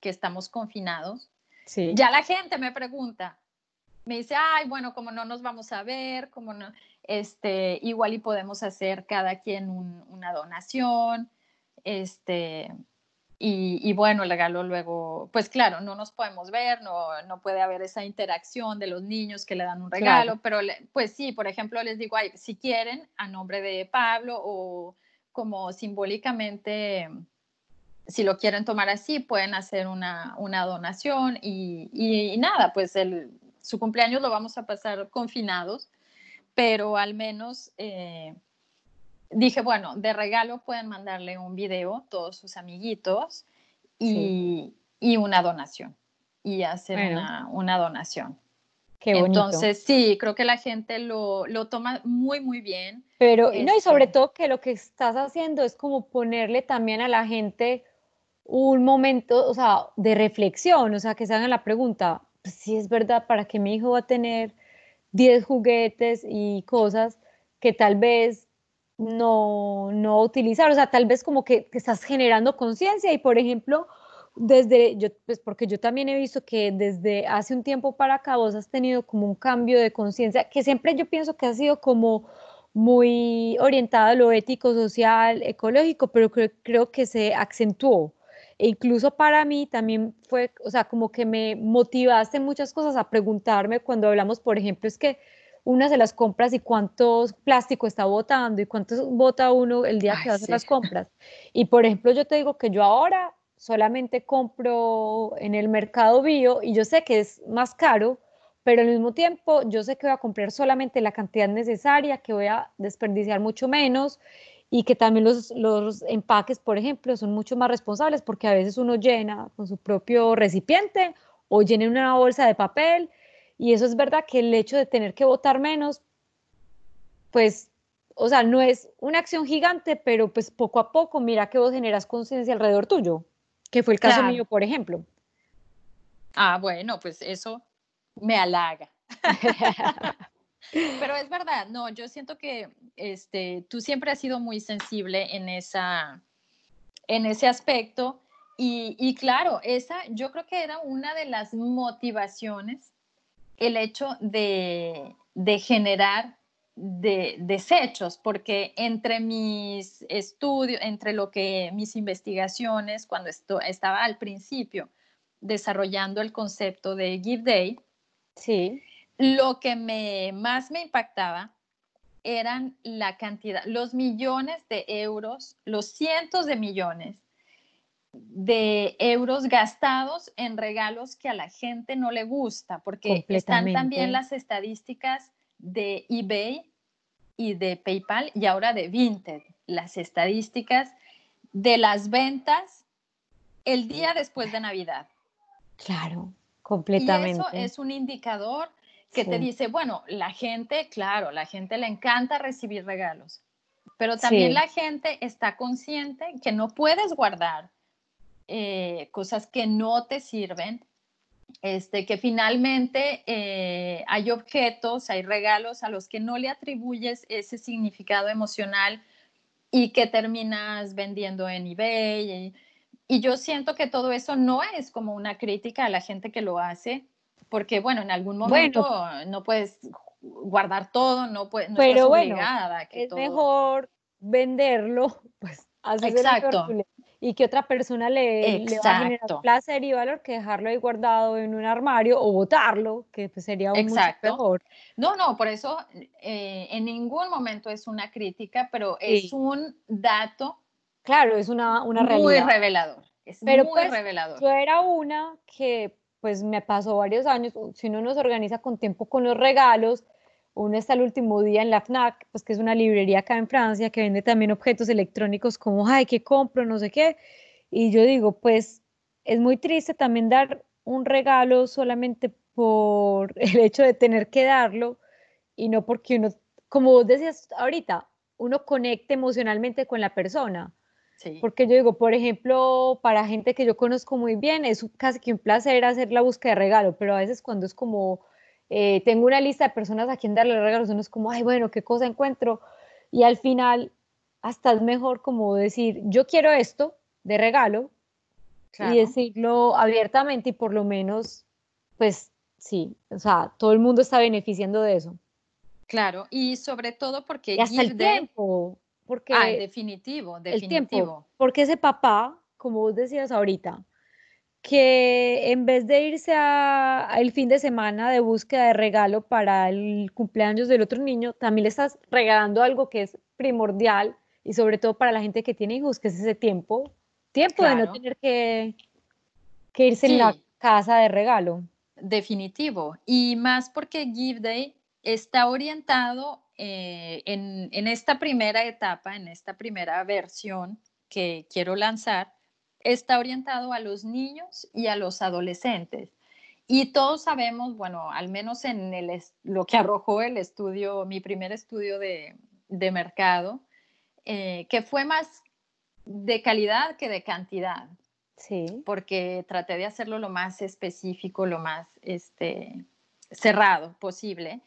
que estamos confinados, sí. ya la gente me pregunta, me dice, ay, bueno, como no nos vamos a ver, como no, este, igual y podemos hacer cada quien una donación, este, y, bueno, el regalo luego, pues claro, no nos podemos ver, no, no puede haber esa interacción de los niños que le dan un regalo, pero pues sí, por ejemplo, les digo, ay, si quieren, a nombre de Pablo o como simbólicamente, si lo quieren tomar así, pueden hacer una, una donación y, y, nada, pues el, su cumpleaños lo vamos a pasar confinados pero al menos eh, dije, bueno, de regalo pueden mandarle un video todos sus amiguitos y, una donación y hacer una, donación. Qué bonito. Entonces, sí, creo que la gente lo, toma muy, muy bien. Pero, no, y este sobre todo que lo que estás haciendo es como ponerle también a la gente un momento, o sea, de reflexión, o sea, que se hagan la pregunta, pues, si es verdad, ¿para qué mi hijo va a tener 10 juguetes y cosas que tal vez no, no utilizar, o sea, tal vez como que, estás generando conciencia y, por ejemplo, desde, yo, pues porque yo también he visto que desde hace un tiempo para acá vos has tenido como un cambio de conciencia, que siempre yo pienso que ha sido como muy orientado a lo ético, social, ecológico, pero creo, creo que se acentuó. E incluso para mí también fue, o sea, como que me motivaste muchas cosas a preguntarme cuando hablamos, por ejemplo, es que una de las compras y cuántos plástico está botando y cuánto bota uno el día que hacer las compras. Y por ejemplo, yo te digo que yo ahora solamente compro en el mercado bio y yo sé que es más caro, pero al mismo tiempo yo sé que voy a comprar solamente la cantidad necesaria, que voy a desperdiciar mucho menos y que también los, los empaques, por ejemplo, son mucho más responsables porque a veces uno llena con su propio recipiente o llena una bolsa de papel y eso es verdad que el hecho de tener que votar menos, pues, o sea, no es una acción gigante, pero pues poco a poco mira que vos generas conciencia alrededor tuyo, que fue el caso mío, por ejemplo. Ah, bueno, pues eso me halaga. Pero es verdad, no, yo siento que este, tú siempre has sido muy sensible en, esa, en ese aspecto y, y, claro, esa yo creo que era una de las motivaciones, el hecho de, de generar de, desechos, porque entre mis estudios, entre lo que mis investigaciones, cuando esto, estaba al principio desarrollando el concepto de Give Day, sí. lo que me, más me impactaba eran la cantidad, los millones de euros, los cientos de millones de euros gastados en regalos que a la gente no le gusta, porque están también las estadísticas de eBay y de PayPal y ahora de Vinted, las estadísticas de las ventas el día después de Navidad. Claro, completamente. Y eso es un indicador que te dice, bueno, la gente, claro, la gente le encanta recibir regalos, pero también la gente está consciente que no puedes guardar eh, cosas que no te sirven, este, que finalmente eh, hay objetos, hay regalos a los que no le atribuyes ese significado emocional y que terminas vendiendo en eBay. Y, yo siento que todo eso no es como una crítica a la gente que lo hace, porque bueno, en algún momento no puedes guardar todo, no, puedes, no pero bueno, es mejor venderlo, pues Exacto y que otra persona le, le, va a generar placer y valor que dejarlo ahí guardado en un armario o botarlo, que pues sería un mucho mejor. No, no, por eso eh, en ningún momento es una crítica, pero es un dato. Claro, es una, una realidad. Muy revelador. Es pero muy pues, revelador. Yo era una que pues me pasó varios años, si uno nos organiza con tiempo con los regalos, uno está el último día en la FNAC, pues que es una librería acá en Francia que vende también objetos electrónicos como, ay, ¿qué compro? No sé qué. Y yo digo, pues es muy triste también dar un regalo solamente por el hecho de tener que darlo y no porque uno, como vos decías ahorita, uno conecte emocionalmente con la persona. Sí. Porque yo digo, por ejemplo, para gente que yo conozco muy bien, es casi que un placer hacer la búsqueda de regalo, pero a veces cuando es como eh, tengo una lista de personas a quien darle regalos, uno es como, ay, bueno, ¿qué cosa encuentro? Y al final, hasta es mejor como decir, yo quiero esto de regalo y decirlo abiertamente y por lo menos, pues sí, o sea, todo el mundo está beneficiando de eso. Claro, y sobre todo porque... Y hasta el tiempo, porque... Ah, definitivo, definitivo. El tiempo, porque ese papá, como vos decías ahorita, que en vez de irse al fin de semana de búsqueda de regalo para el cumpleaños del otro niño, también le estás regalando algo que es primordial y sobre todo para la gente que tiene hijos, que es ese tiempo, tiempo de no tener que, que irse en la casa de regalo. Definitivo, y más porque Give Day está orientado eh, en, en esta primera etapa, en esta primera versión que quiero lanzar, está orientado a los niños y a los adolescentes. Y todos sabemos, bueno, al menos en el, lo que arrojó el estudio, mi primer estudio de, mercado, eh, que fue más de calidad que de cantidad. Sí. Porque traté de hacerlo lo más específico, lo más este, cerrado posible.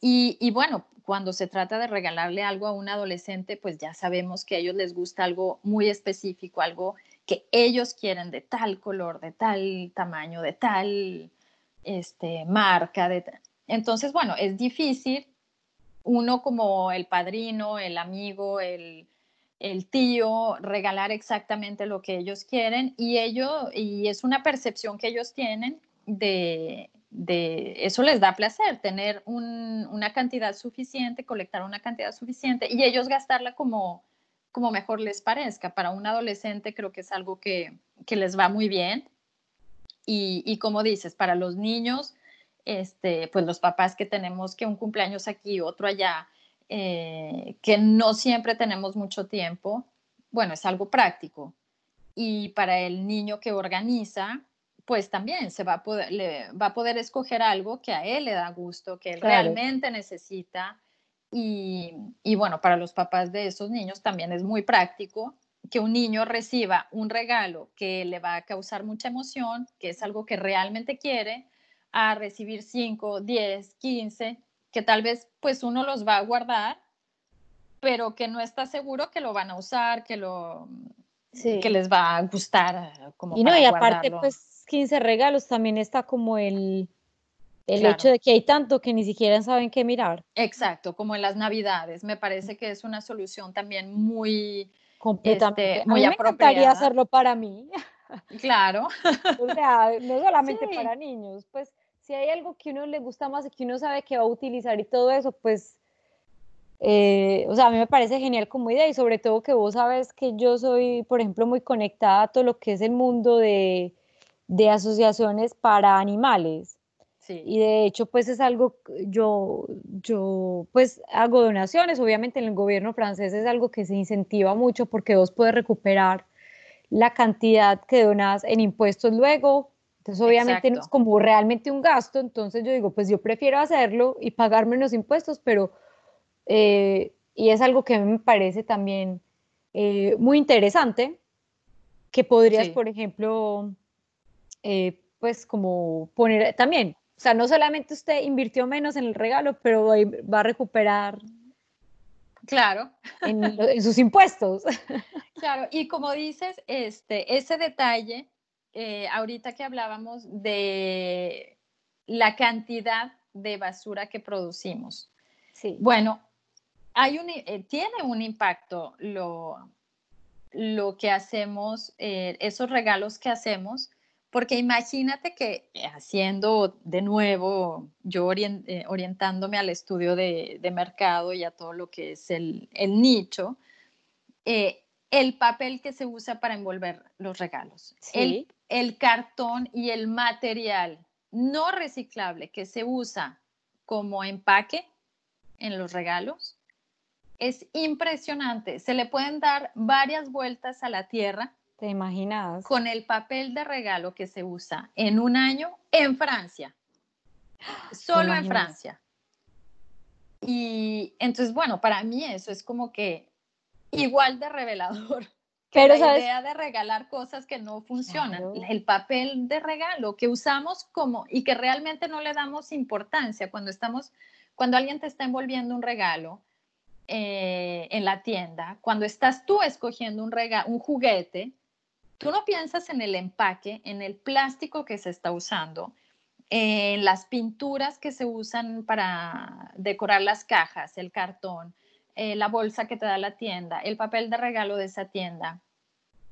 Y, y, bueno, cuando se trata de regalarle algo a un adolescente, pues ya sabemos que a ellos les gusta algo muy específico, algo ellos quieren de tal color, de tal tamaño, de tal este, marca. De Entonces, bueno, es difícil uno como el padrino, el amigo, el, tío, regalar exactamente lo que ellos quieren y ello, y es una percepción que ellos tienen de, eso les da placer, tener una cantidad suficiente, colectar una cantidad suficiente y ellos gastarla como, como mejor les parezca. Para un adolescente creo que es algo que, les va muy bien. Y, como dices, para los niños, este, pues los papás que tenemos que un cumpleaños aquí, otro allá, eh, que no siempre tenemos mucho tiempo, bueno, es algo práctico. Y para el niño que organiza, pues también se va a poder, le, va a poder escoger algo que a él le da gusto, que él realmente necesita y, bueno, para los papás de esos niños también es muy práctico que un niño reciba un regalo que le va a causar mucha emoción, que es algo que realmente quiere, a recibir 5, 10, 15, que tal vez pues uno los va a guardar, pero que no está seguro que lo van a usar, que lo que les va a gustar como Y no, y aparte pues 15 regalos también está como el el hecho de que hay tanto que ni siquiera saben qué mirar. Exacto, como en las Navidades. Me parece que es una solución también muy completamente este, muy a mí me encantaría hacerlo para mí. Claro. o sea, no solamente para niños, pues si hay algo que uno le gusta más y que uno sabe que va a utilizar y todo eso, pues eh, o sea, a mí me parece genial como idea y sobre todo que vos sabes que yo soy, por ejemplo, muy conectada a todo lo que es el mundo de, de asociaciones para animales. Y de hecho, pues es algo, yo, yo pues hago donaciones, obviamente en el gobierno francés es algo que se incentiva mucho porque vos puedes recuperar la cantidad que donas en impuestos luego. Entonces, obviamente no es como realmente un gasto, entonces yo digo, pues yo prefiero hacerlo y pagar menos impuestos, pero, eh, y es algo que a mí me parece también eh, muy interesante, que podrías, por ejemplo, eh, pues como poner también, sea, no solamente usted invirtió menos en el regalo, pero va a recuperar Claro. En, sus impuestos. Claro, y como dices, este, ese detalle, eh, ahorita que hablábamos de la cantidad de basura que producimos. Sí. Bueno, hay un, eh, tiene un impacto lo, lo que hacemos, eh, esos regalos que hacemos, porque imagínate que eh, haciendo de nuevo, yo eh, orientándome al estudio de, mercado y a todo lo que es el, nicho, eh, el papel que se usa para envolver los regalos, el, el cartón y el material no reciclable que se usa como empaque en los regalos, es impresionante. Se le pueden dar varias vueltas a la tierra ¿Te imaginas? Con el papel de regalo que se usa en un año en Francia. Solo en Francia. Y entonces, bueno, para mí eso es como que igual de revelador. Pero la idea de regalar cosas que no funcionan, el papel de regalo que usamos como y que realmente no le damos importancia cuando estamos, cuando alguien te está envolviendo un regalo eh, en la tienda, cuando estás tú escogiendo un, regalo, un juguete, tú no piensas en el empaque, en el plástico que se está usando, en las pinturas que se usan para decorar las cajas, el cartón, eh, la bolsa que te da la tienda, el papel de regalo de esa tienda,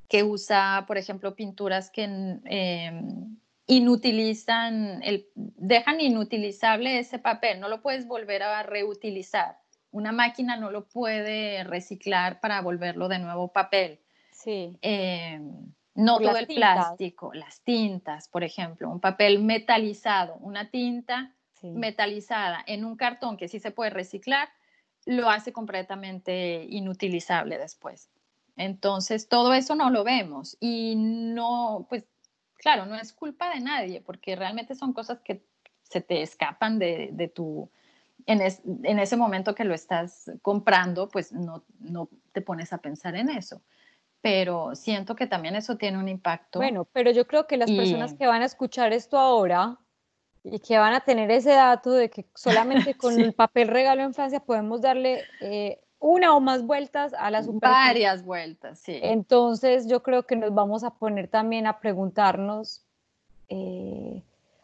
que usa, por ejemplo, pinturas que em, inutilizan, el, dejan inutilizable ese papel, no lo puedes volver a reutilizar. Una máquina no lo puede reciclar para volverlo de nuevo papel. Sí. Em, no todo el plástico, las tintas, por ejemplo, un papel metalizado, una tinta metalizada en un cartón que sí se puede reciclar, lo hace completamente inutilizable después. Entonces, todo eso no lo vemos y no, pues, claro, no es culpa de nadie, porque realmente son cosas que se te escapan de, tu, en, en, ese momento que lo estás comprando, pues no, no te pones a pensar en eso pero siento que también eso tiene un impacto. Bueno, pero yo creo que las personas que van a escuchar esto ahora y que van a tener ese dato de que solamente con el papel regalo en Francia podemos darle eh, una o más vueltas a las Varias vueltas, sí. Entonces yo creo que nos vamos a poner también a preguntarnos, eh,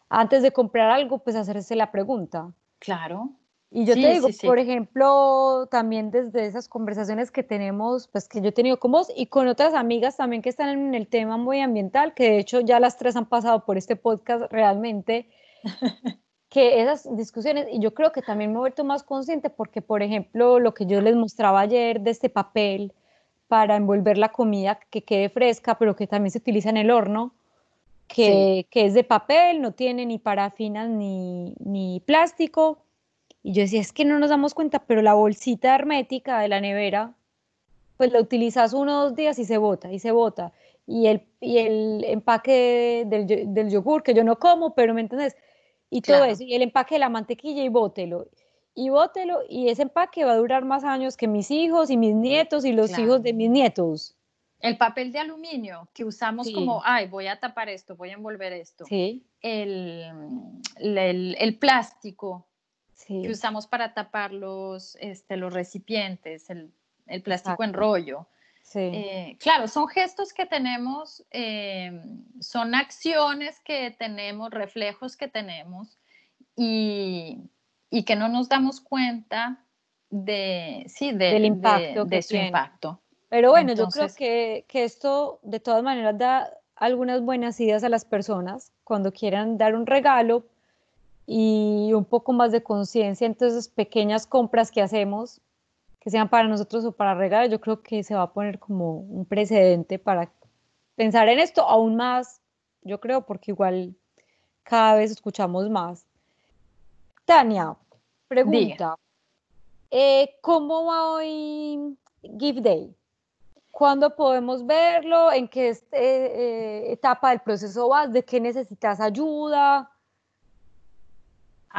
antes de comprar algo, pues hacerse la pregunta. Claro. Y yo te digo, por ejemplo, también desde esas conversaciones que tenemos, pues que yo he tenido con vos y con otras amigas también que están en el tema muy ambiental, que de hecho ya las tres han pasado por este podcast realmente, que esas discusiones, y yo creo que también me he vuelto más consciente porque, por ejemplo, lo que yo les mostraba ayer de este papel para envolver la comida que quede fresca, pero que también se utiliza en el horno, que, que es de papel, no tiene ni parafinas ni, ni plástico y yo decía, es que no nos damos cuenta, pero la bolsita hermética de la nevera, pues la utilizas uno o dos días y se bota, y se bota. Y el, y el empaque del, del, yogur, que yo no como, pero ¿me entiendes? Y todo eso, y el empaque de la mantequilla y bótelo. Y bótelo, y ese empaque va a durar más años que mis hijos y mis nietos y los hijos de mis nietos. El papel de aluminio que usamos como, ay, voy a tapar esto, voy a envolver esto. Sí. El, el, el plástico que usamos para tapar los, este, los recipientes, el, el plástico en rollo. Sí. Eh, claro, son gestos que tenemos, eh, son acciones que tenemos, reflejos que tenemos y, y, que no nos damos cuenta de, sí, del impacto de, su impacto. Pero bueno, yo creo que, que, esto de todas maneras da algunas buenas ideas a las personas cuando quieran dar un regalo y un poco más de conciencia. Entonces, pequeñas compras que hacemos, que sean para nosotros o para regalar, yo creo que se va a poner como un precedente para pensar en esto aún más, yo creo, porque igual cada vez escuchamos más. Tania, pregunta, eh, ¿cómo va hoy Give Day? ¿Cuándo podemos verlo? ¿En qué este, eh, etapa del proceso vas? ¿De qué necesitas ayuda?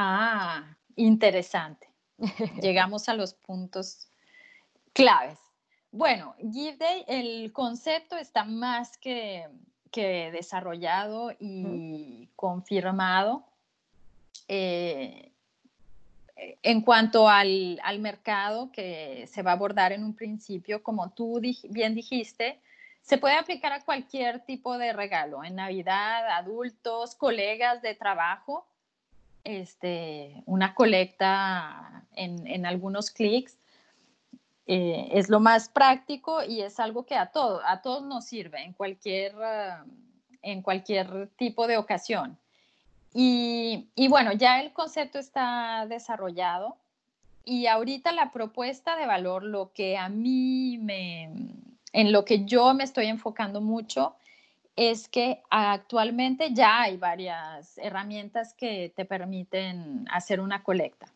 Ah, interesante. Llegamos a los puntos claves. Bueno, Give Day, el concepto está más que, que desarrollado y confirmado. Eh, en cuanto al, mercado que se va a abordar en un principio, como tú bien dijiste, se puede aplicar a cualquier tipo de regalo, en Navidad, adultos, colegas de trabajo, este, una colecta en, algunos clics. Eh, es lo más práctico y es algo que a, todo, a todos nos sirve en cualquier, en cualquier tipo de ocasión. Y, bueno, ya el concepto está desarrollado y ahorita la propuesta de valor, lo que a mí me, en lo que yo me estoy enfocando mucho, es que actualmente ya hay varias herramientas que te permiten hacer una colecta.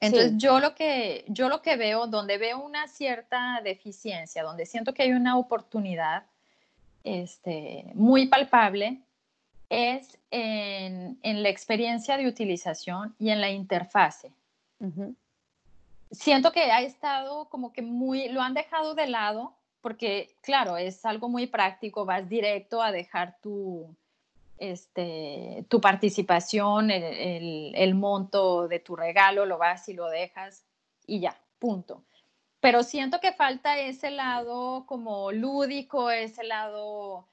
Entonces, yo, lo que, yo lo que veo, donde veo una cierta deficiencia, donde siento que hay una oportunidad este, muy palpable, es en, la experiencia de utilización y en la interfase. Siento que ha estado como que muy, lo han dejado de lado porque, claro, es algo muy práctico, vas directo a dejar tu, este, tu participación, el, el, monto de tu regalo, lo vas y lo dejas y ya, punto. Pero siento que falta ese lado como lúdico, ese lado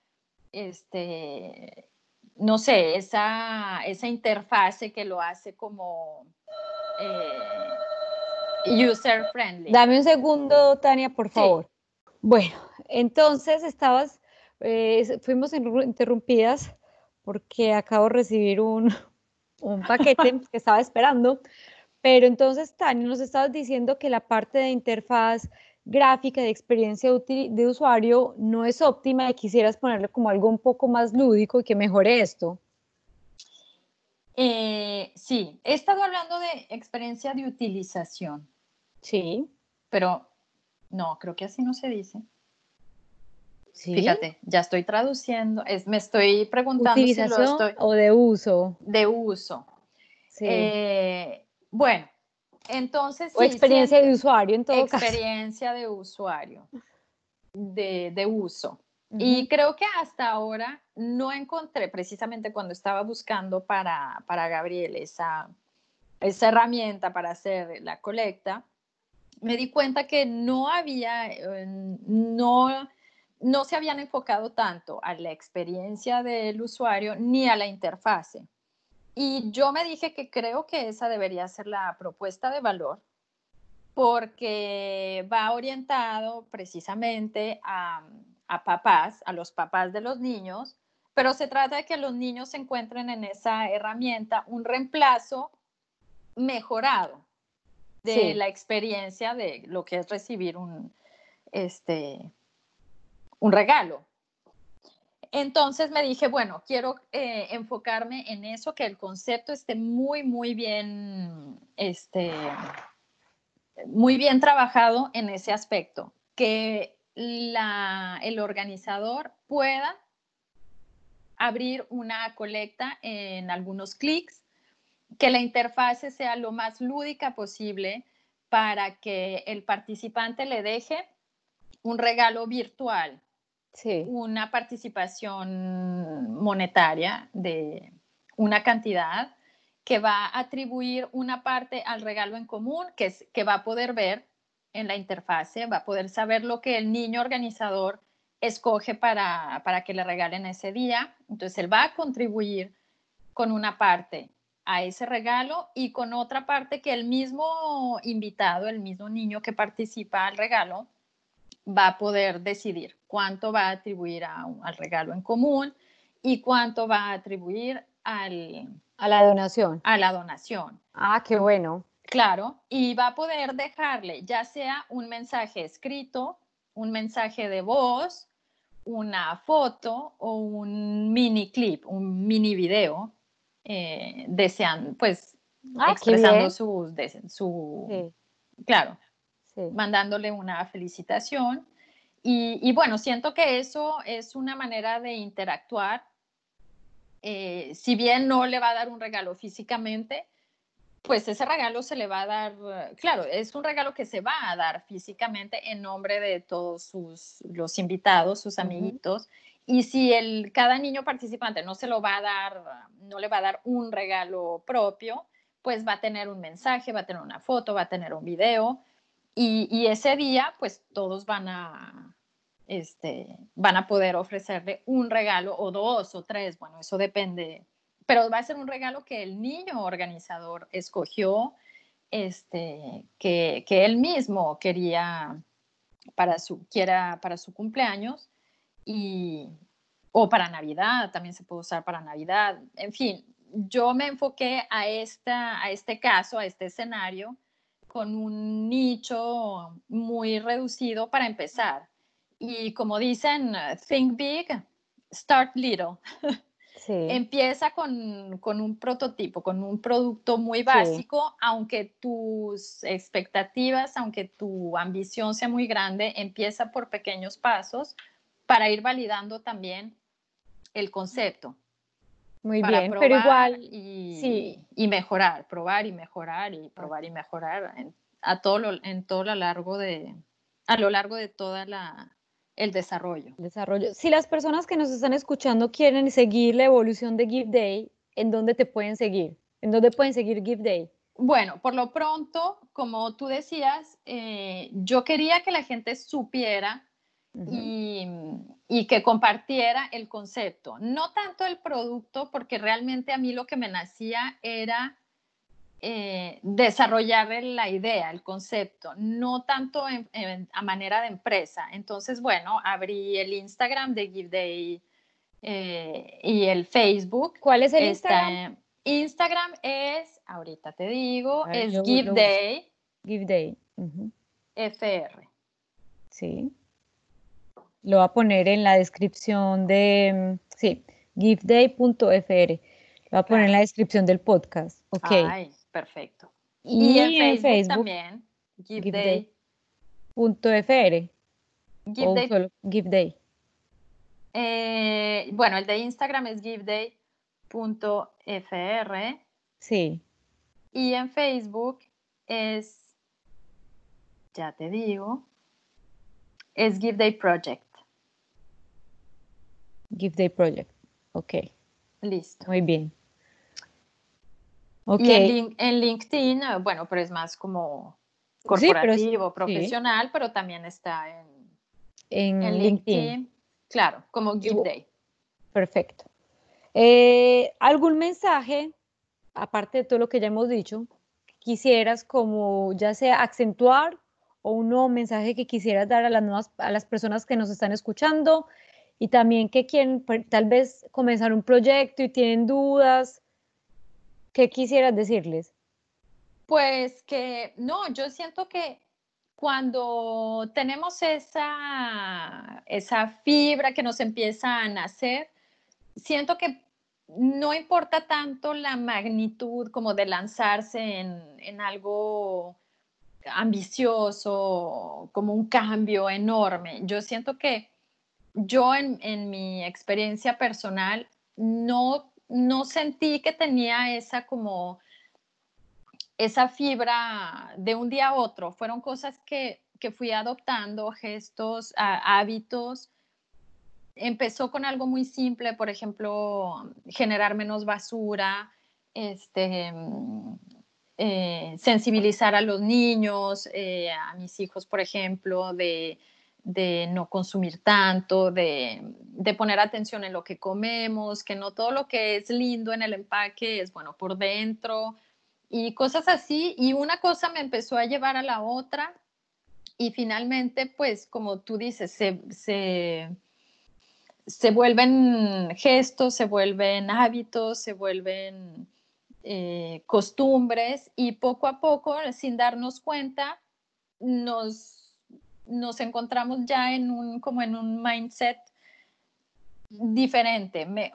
este, no sé, esa, esa interfase que lo hace como eh, user friendly. Dame un segundo, Tania, por favor. Bueno, entonces estabas, eh, fuimos interrumpidas porque acabo de recibir un, un paquete que estaba esperando, pero entonces, Tania, nos estabas diciendo que la parte de interfaz gráfica de experiencia de usuario no es óptima y quisieras ponerle como algo un poco más lúdico y que mejore esto. Eh, sí, he estado hablando de experiencia de utilización. Sí. Pero no, creo que así no se dice. ¿Sí? Fíjate, ya estoy traduciendo, es, me estoy preguntando si lo estoy... o de uso. De uso. Sí. Eh, bueno, entonces, o experiencia de usuario en todo experiencia de usuario, de, uso. Y creo que hasta ahora no encontré, precisamente cuando estaba buscando para, para Gabriel esa, esa herramienta para hacer la colecta, me di cuenta que no había, eh, no, no se habían enfocado tanto a la experiencia del usuario ni a la interfase. Y yo me dije que creo que esa debería ser la propuesta de valor porque va orientado precisamente a, papás, a los papás de los niños, pero se trata de que los niños encuentren en esa herramienta un reemplazo mejorado de la experiencia de lo que es recibir un, este, un regalo. Entonces me dije, bueno, quiero eh, enfocarme en eso, que el concepto esté muy, muy bien, este, muy bien trabajado en ese aspecto, que el organizador pueda abrir una colecta en algunos clics, que la interfase sea lo más lúdica posible para que el participante le deje un regalo virtual una participación monetaria de una cantidad que va a atribuir una parte al regalo en común, que, es, que va a poder ver en la interfase, va a poder saber lo que el niño organizador escoge para, para que le regalen ese día. Entonces, él va a contribuir con una parte a ese regalo y con otra parte que el mismo invitado, el mismo niño que participa al regalo, va a poder decidir cuánto va a atribuir al regalo en común y cuánto va a atribuir al, a la donación. A la donación. Ah, qué bueno. Claro, y va a poder dejarle ya sea un mensaje escrito, un mensaje de voz, una foto o un mini clip, un mini video, eh, deseando, pues, ah, expresando su, su claro, mandándole una felicitación. Y, bueno, siento que eso es una manera de interactuar. Eh, si bien no le va a dar un regalo físicamente, pues ese regalo se le va a dar, claro, es un regalo que se va a dar físicamente en nombre de todos sus, los invitados, sus amiguitos. Y si el, cada niño participante no se lo va a dar, no le va a dar un regalo propio, pues va a tener un mensaje, va a tener una foto, va a tener un video. Y, ese día, pues todos van a, este, van a poder ofrecerle un regalo o dos o tres, bueno, eso depende pero va a ser un regalo que el niño organizador escogió, este, que, que él mismo quería para su, quiera para su cumpleaños y, o para Navidad, también se puede usar para Navidad. En fin, yo me enfoqué a, esta, a este caso, a este escenario, con un nicho muy reducido para empezar. Y como dicen, think big, start little. Empieza con, un prototipo, con un producto muy básico, aunque tus expectativas, aunque tu ambición sea muy grande, empieza por pequeños pasos para ir validando también el concepto. Muy bien, pero igual y, sí. y mejorar, probar y mejorar y probar y mejorar a todo en todo lo largo de a lo largo de toda la, el desarrollo. Desarrollo. Si las personas que nos están escuchando quieren seguir la evolución de Give Day, ¿en dónde te pueden seguir? ¿En dónde pueden seguir Give Day? Bueno, por lo pronto, como tú decías, eh, yo quería que la gente supiera y, y, que compartiera el concepto, no tanto el producto, porque realmente a mí lo que me nacía era eh, desarrollar la idea, el concepto, no tanto a manera de empresa. Entonces, bueno, abrí el Instagram de Give Day eh, y el Facebook. ¿Cuál es el Instagram? Instagram es, ahorita te digo, es Give Day. Give Day. FR. Sí. Lo voy a poner en la descripción de, sí, giveday.fr. Lo voy a poner en la descripción del podcast. Ok. Perfecto. Y, en, Facebook, también, GiveDay. .fr. Give GiveDay. Eh, bueno, el de Instagram es giveday.fr. Sí. Y en Facebook es, ya te digo, es GiveDay Project. GiveDay Project. Ok. Listo. Muy bien. Y en, LinkedIn, eh, bueno, pero es más como corporativo, profesional, pero también está en, en, LinkedIn. Claro, como Give Day. Perfecto. Eh, ¿Algún mensaje, aparte de todo lo que ya hemos dicho, quisieras como ya sea acentuar o un nuevo mensaje que quisieras dar a las, nuevas, a las personas que nos están escuchando y también que quieren pues, tal vez comenzar un proyecto y tienen dudas? ¿Qué quisieras decirles? Pues que no, yo siento que cuando tenemos esa, esa fibra que nos empieza a nacer, siento que no importa tanto la magnitud como de lanzarse en, algo ambicioso, como un cambio enorme. Yo siento que yo en, en mi experiencia personal no no sentí que tenía esa como esa fibra de un día a otro. Fueron cosas que, fui adoptando, gestos, hábitos. Empezó con algo muy simple, por ejemplo, generar menos basura, este, eh, sensibilizar a los niños, eh, a mis hijos, por ejemplo, de de no consumir tanto, de, poner atención en lo que comemos, que no todo lo que es lindo en el empaque es bueno por dentro y cosas así. Y una cosa me empezó a llevar a la otra y finalmente, pues como tú dices, se, vuelven gestos, se vuelven hábitos, se vuelven eh, costumbres y poco a poco, sin darnos cuenta, nos nos encontramos ya en un, como en un mindset diferente, me,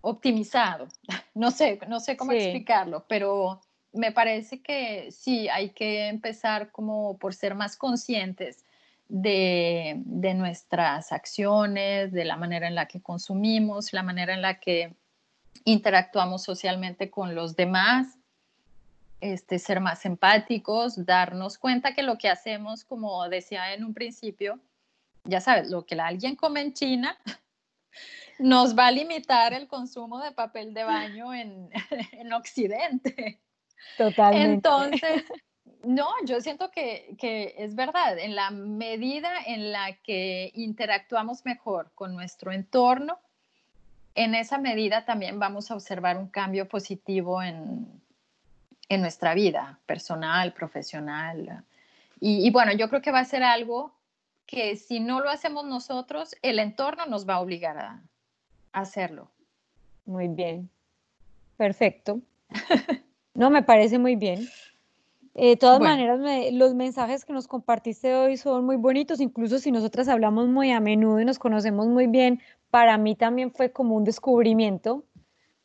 optimizado. No sé, no sé cómo explicarlo, pero me parece que sí, hay que empezar como por ser más conscientes de, de, nuestras acciones, de la manera en la que consumimos, la manera en la que interactuamos socialmente con los demás, este, ser más empáticos, darnos cuenta que lo que hacemos, como decía en un principio, ya sabes, lo que alguien come en China nos va a limitar el consumo de papel de baño en, en Occidente. Totalmente. Entonces, no, yo siento que, que, es verdad, en la medida en la que interactuamos mejor con nuestro entorno, en esa medida también vamos a observar un cambio positivo en, en nuestra vida personal, profesional. Y, y, bueno, yo creo que va a ser algo que si no lo hacemos nosotros, el entorno nos va a obligar a, a hacerlo. Muy bien, perfecto. No, me parece muy bien. Eh, de todas maneras, los mensajes que nos compartiste hoy son muy bonitos, incluso si nosotras hablamos muy a menudo y nos conocemos muy bien, para mí también fue como un descubrimiento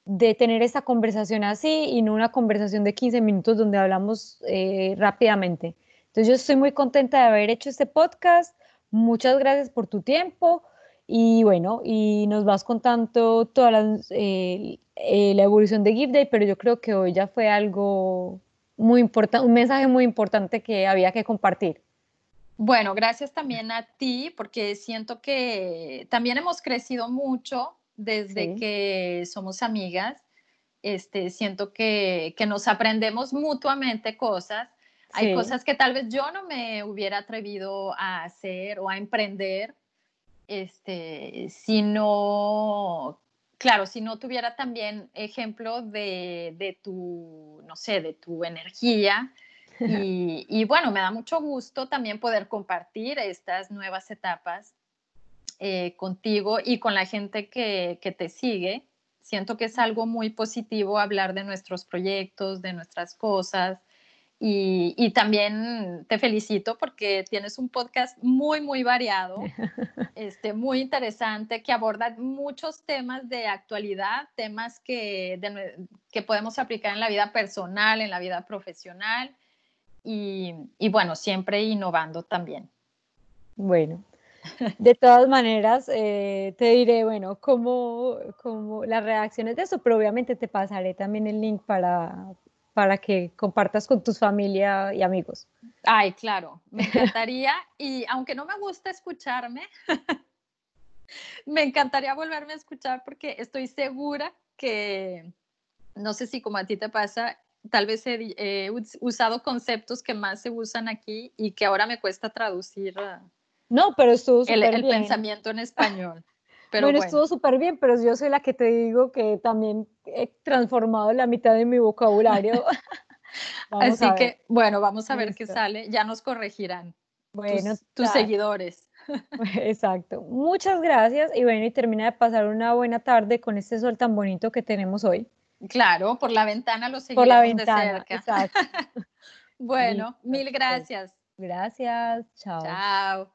de tener esta conversación así y no una conversación de 15 minutos donde hablamos eh, rápidamente. Entonces yo estoy muy contenta de haber hecho este podcast. Muchas gracias por tu tiempo y bueno, y nos vas contando toda la, eh, la evolución de Give Day, pero yo creo que hoy ya fue algo muy importante, un mensaje muy importante que había que compartir. Bueno, gracias también a ti, porque siento que también hemos crecido mucho desde que somos amigas. Este, siento que, que nos aprendemos mutuamente cosas. Hay cosas que tal vez yo no me hubiera atrevido a hacer o a emprender, este, sino claro, si no tuviera también ejemplo de, tu, no sé, de tu energía. Y, bueno, me da mucho gusto también poder compartir estas nuevas etapas eh, contigo y con la gente que, que te sigue. Siento que es algo muy positivo hablar de nuestros proyectos, de nuestras cosas, y, también te felicito porque tienes un podcast muy, muy variado, este, muy interesante, que aborda muchos temas de actualidad, temas que, que podemos aplicar en la vida personal, en la vida profesional y, y bueno, siempre innovando también. Bueno, de todas maneras, eh, te diré, bueno, cómo, cómo las reacciones de eso, pero obviamente te pasaré también el link para, para que compartas con tu familia y amigos. Ay, claro, me encantaría y aunque no me gusta escucarme, me encantaría volverme a escuchar porque estoy segura que, no sé si como a ti te pasa, tal vez he, usado conceptos que más se usan aquí y que ahora me cuesta traducir. No, pero estuvo el, el pensamiento en español. Pero bueno, estuvo súper bien, pero yo soy la que te digo que también he transformado la mitad de mi vocabulario. Así que, bueno, vamos a ver qué sale. Ya nos corregirán bueno, tus, seguidores. Exacto. Muchas gracias. Y bueno, y termina de pasar una buena tarde con este sol tan bonito que tenemos hoy. Claro, por la ventana lo seguimos Por la ventana, de cerca. bueno, mil gracias. Gracias. Chao. Chao.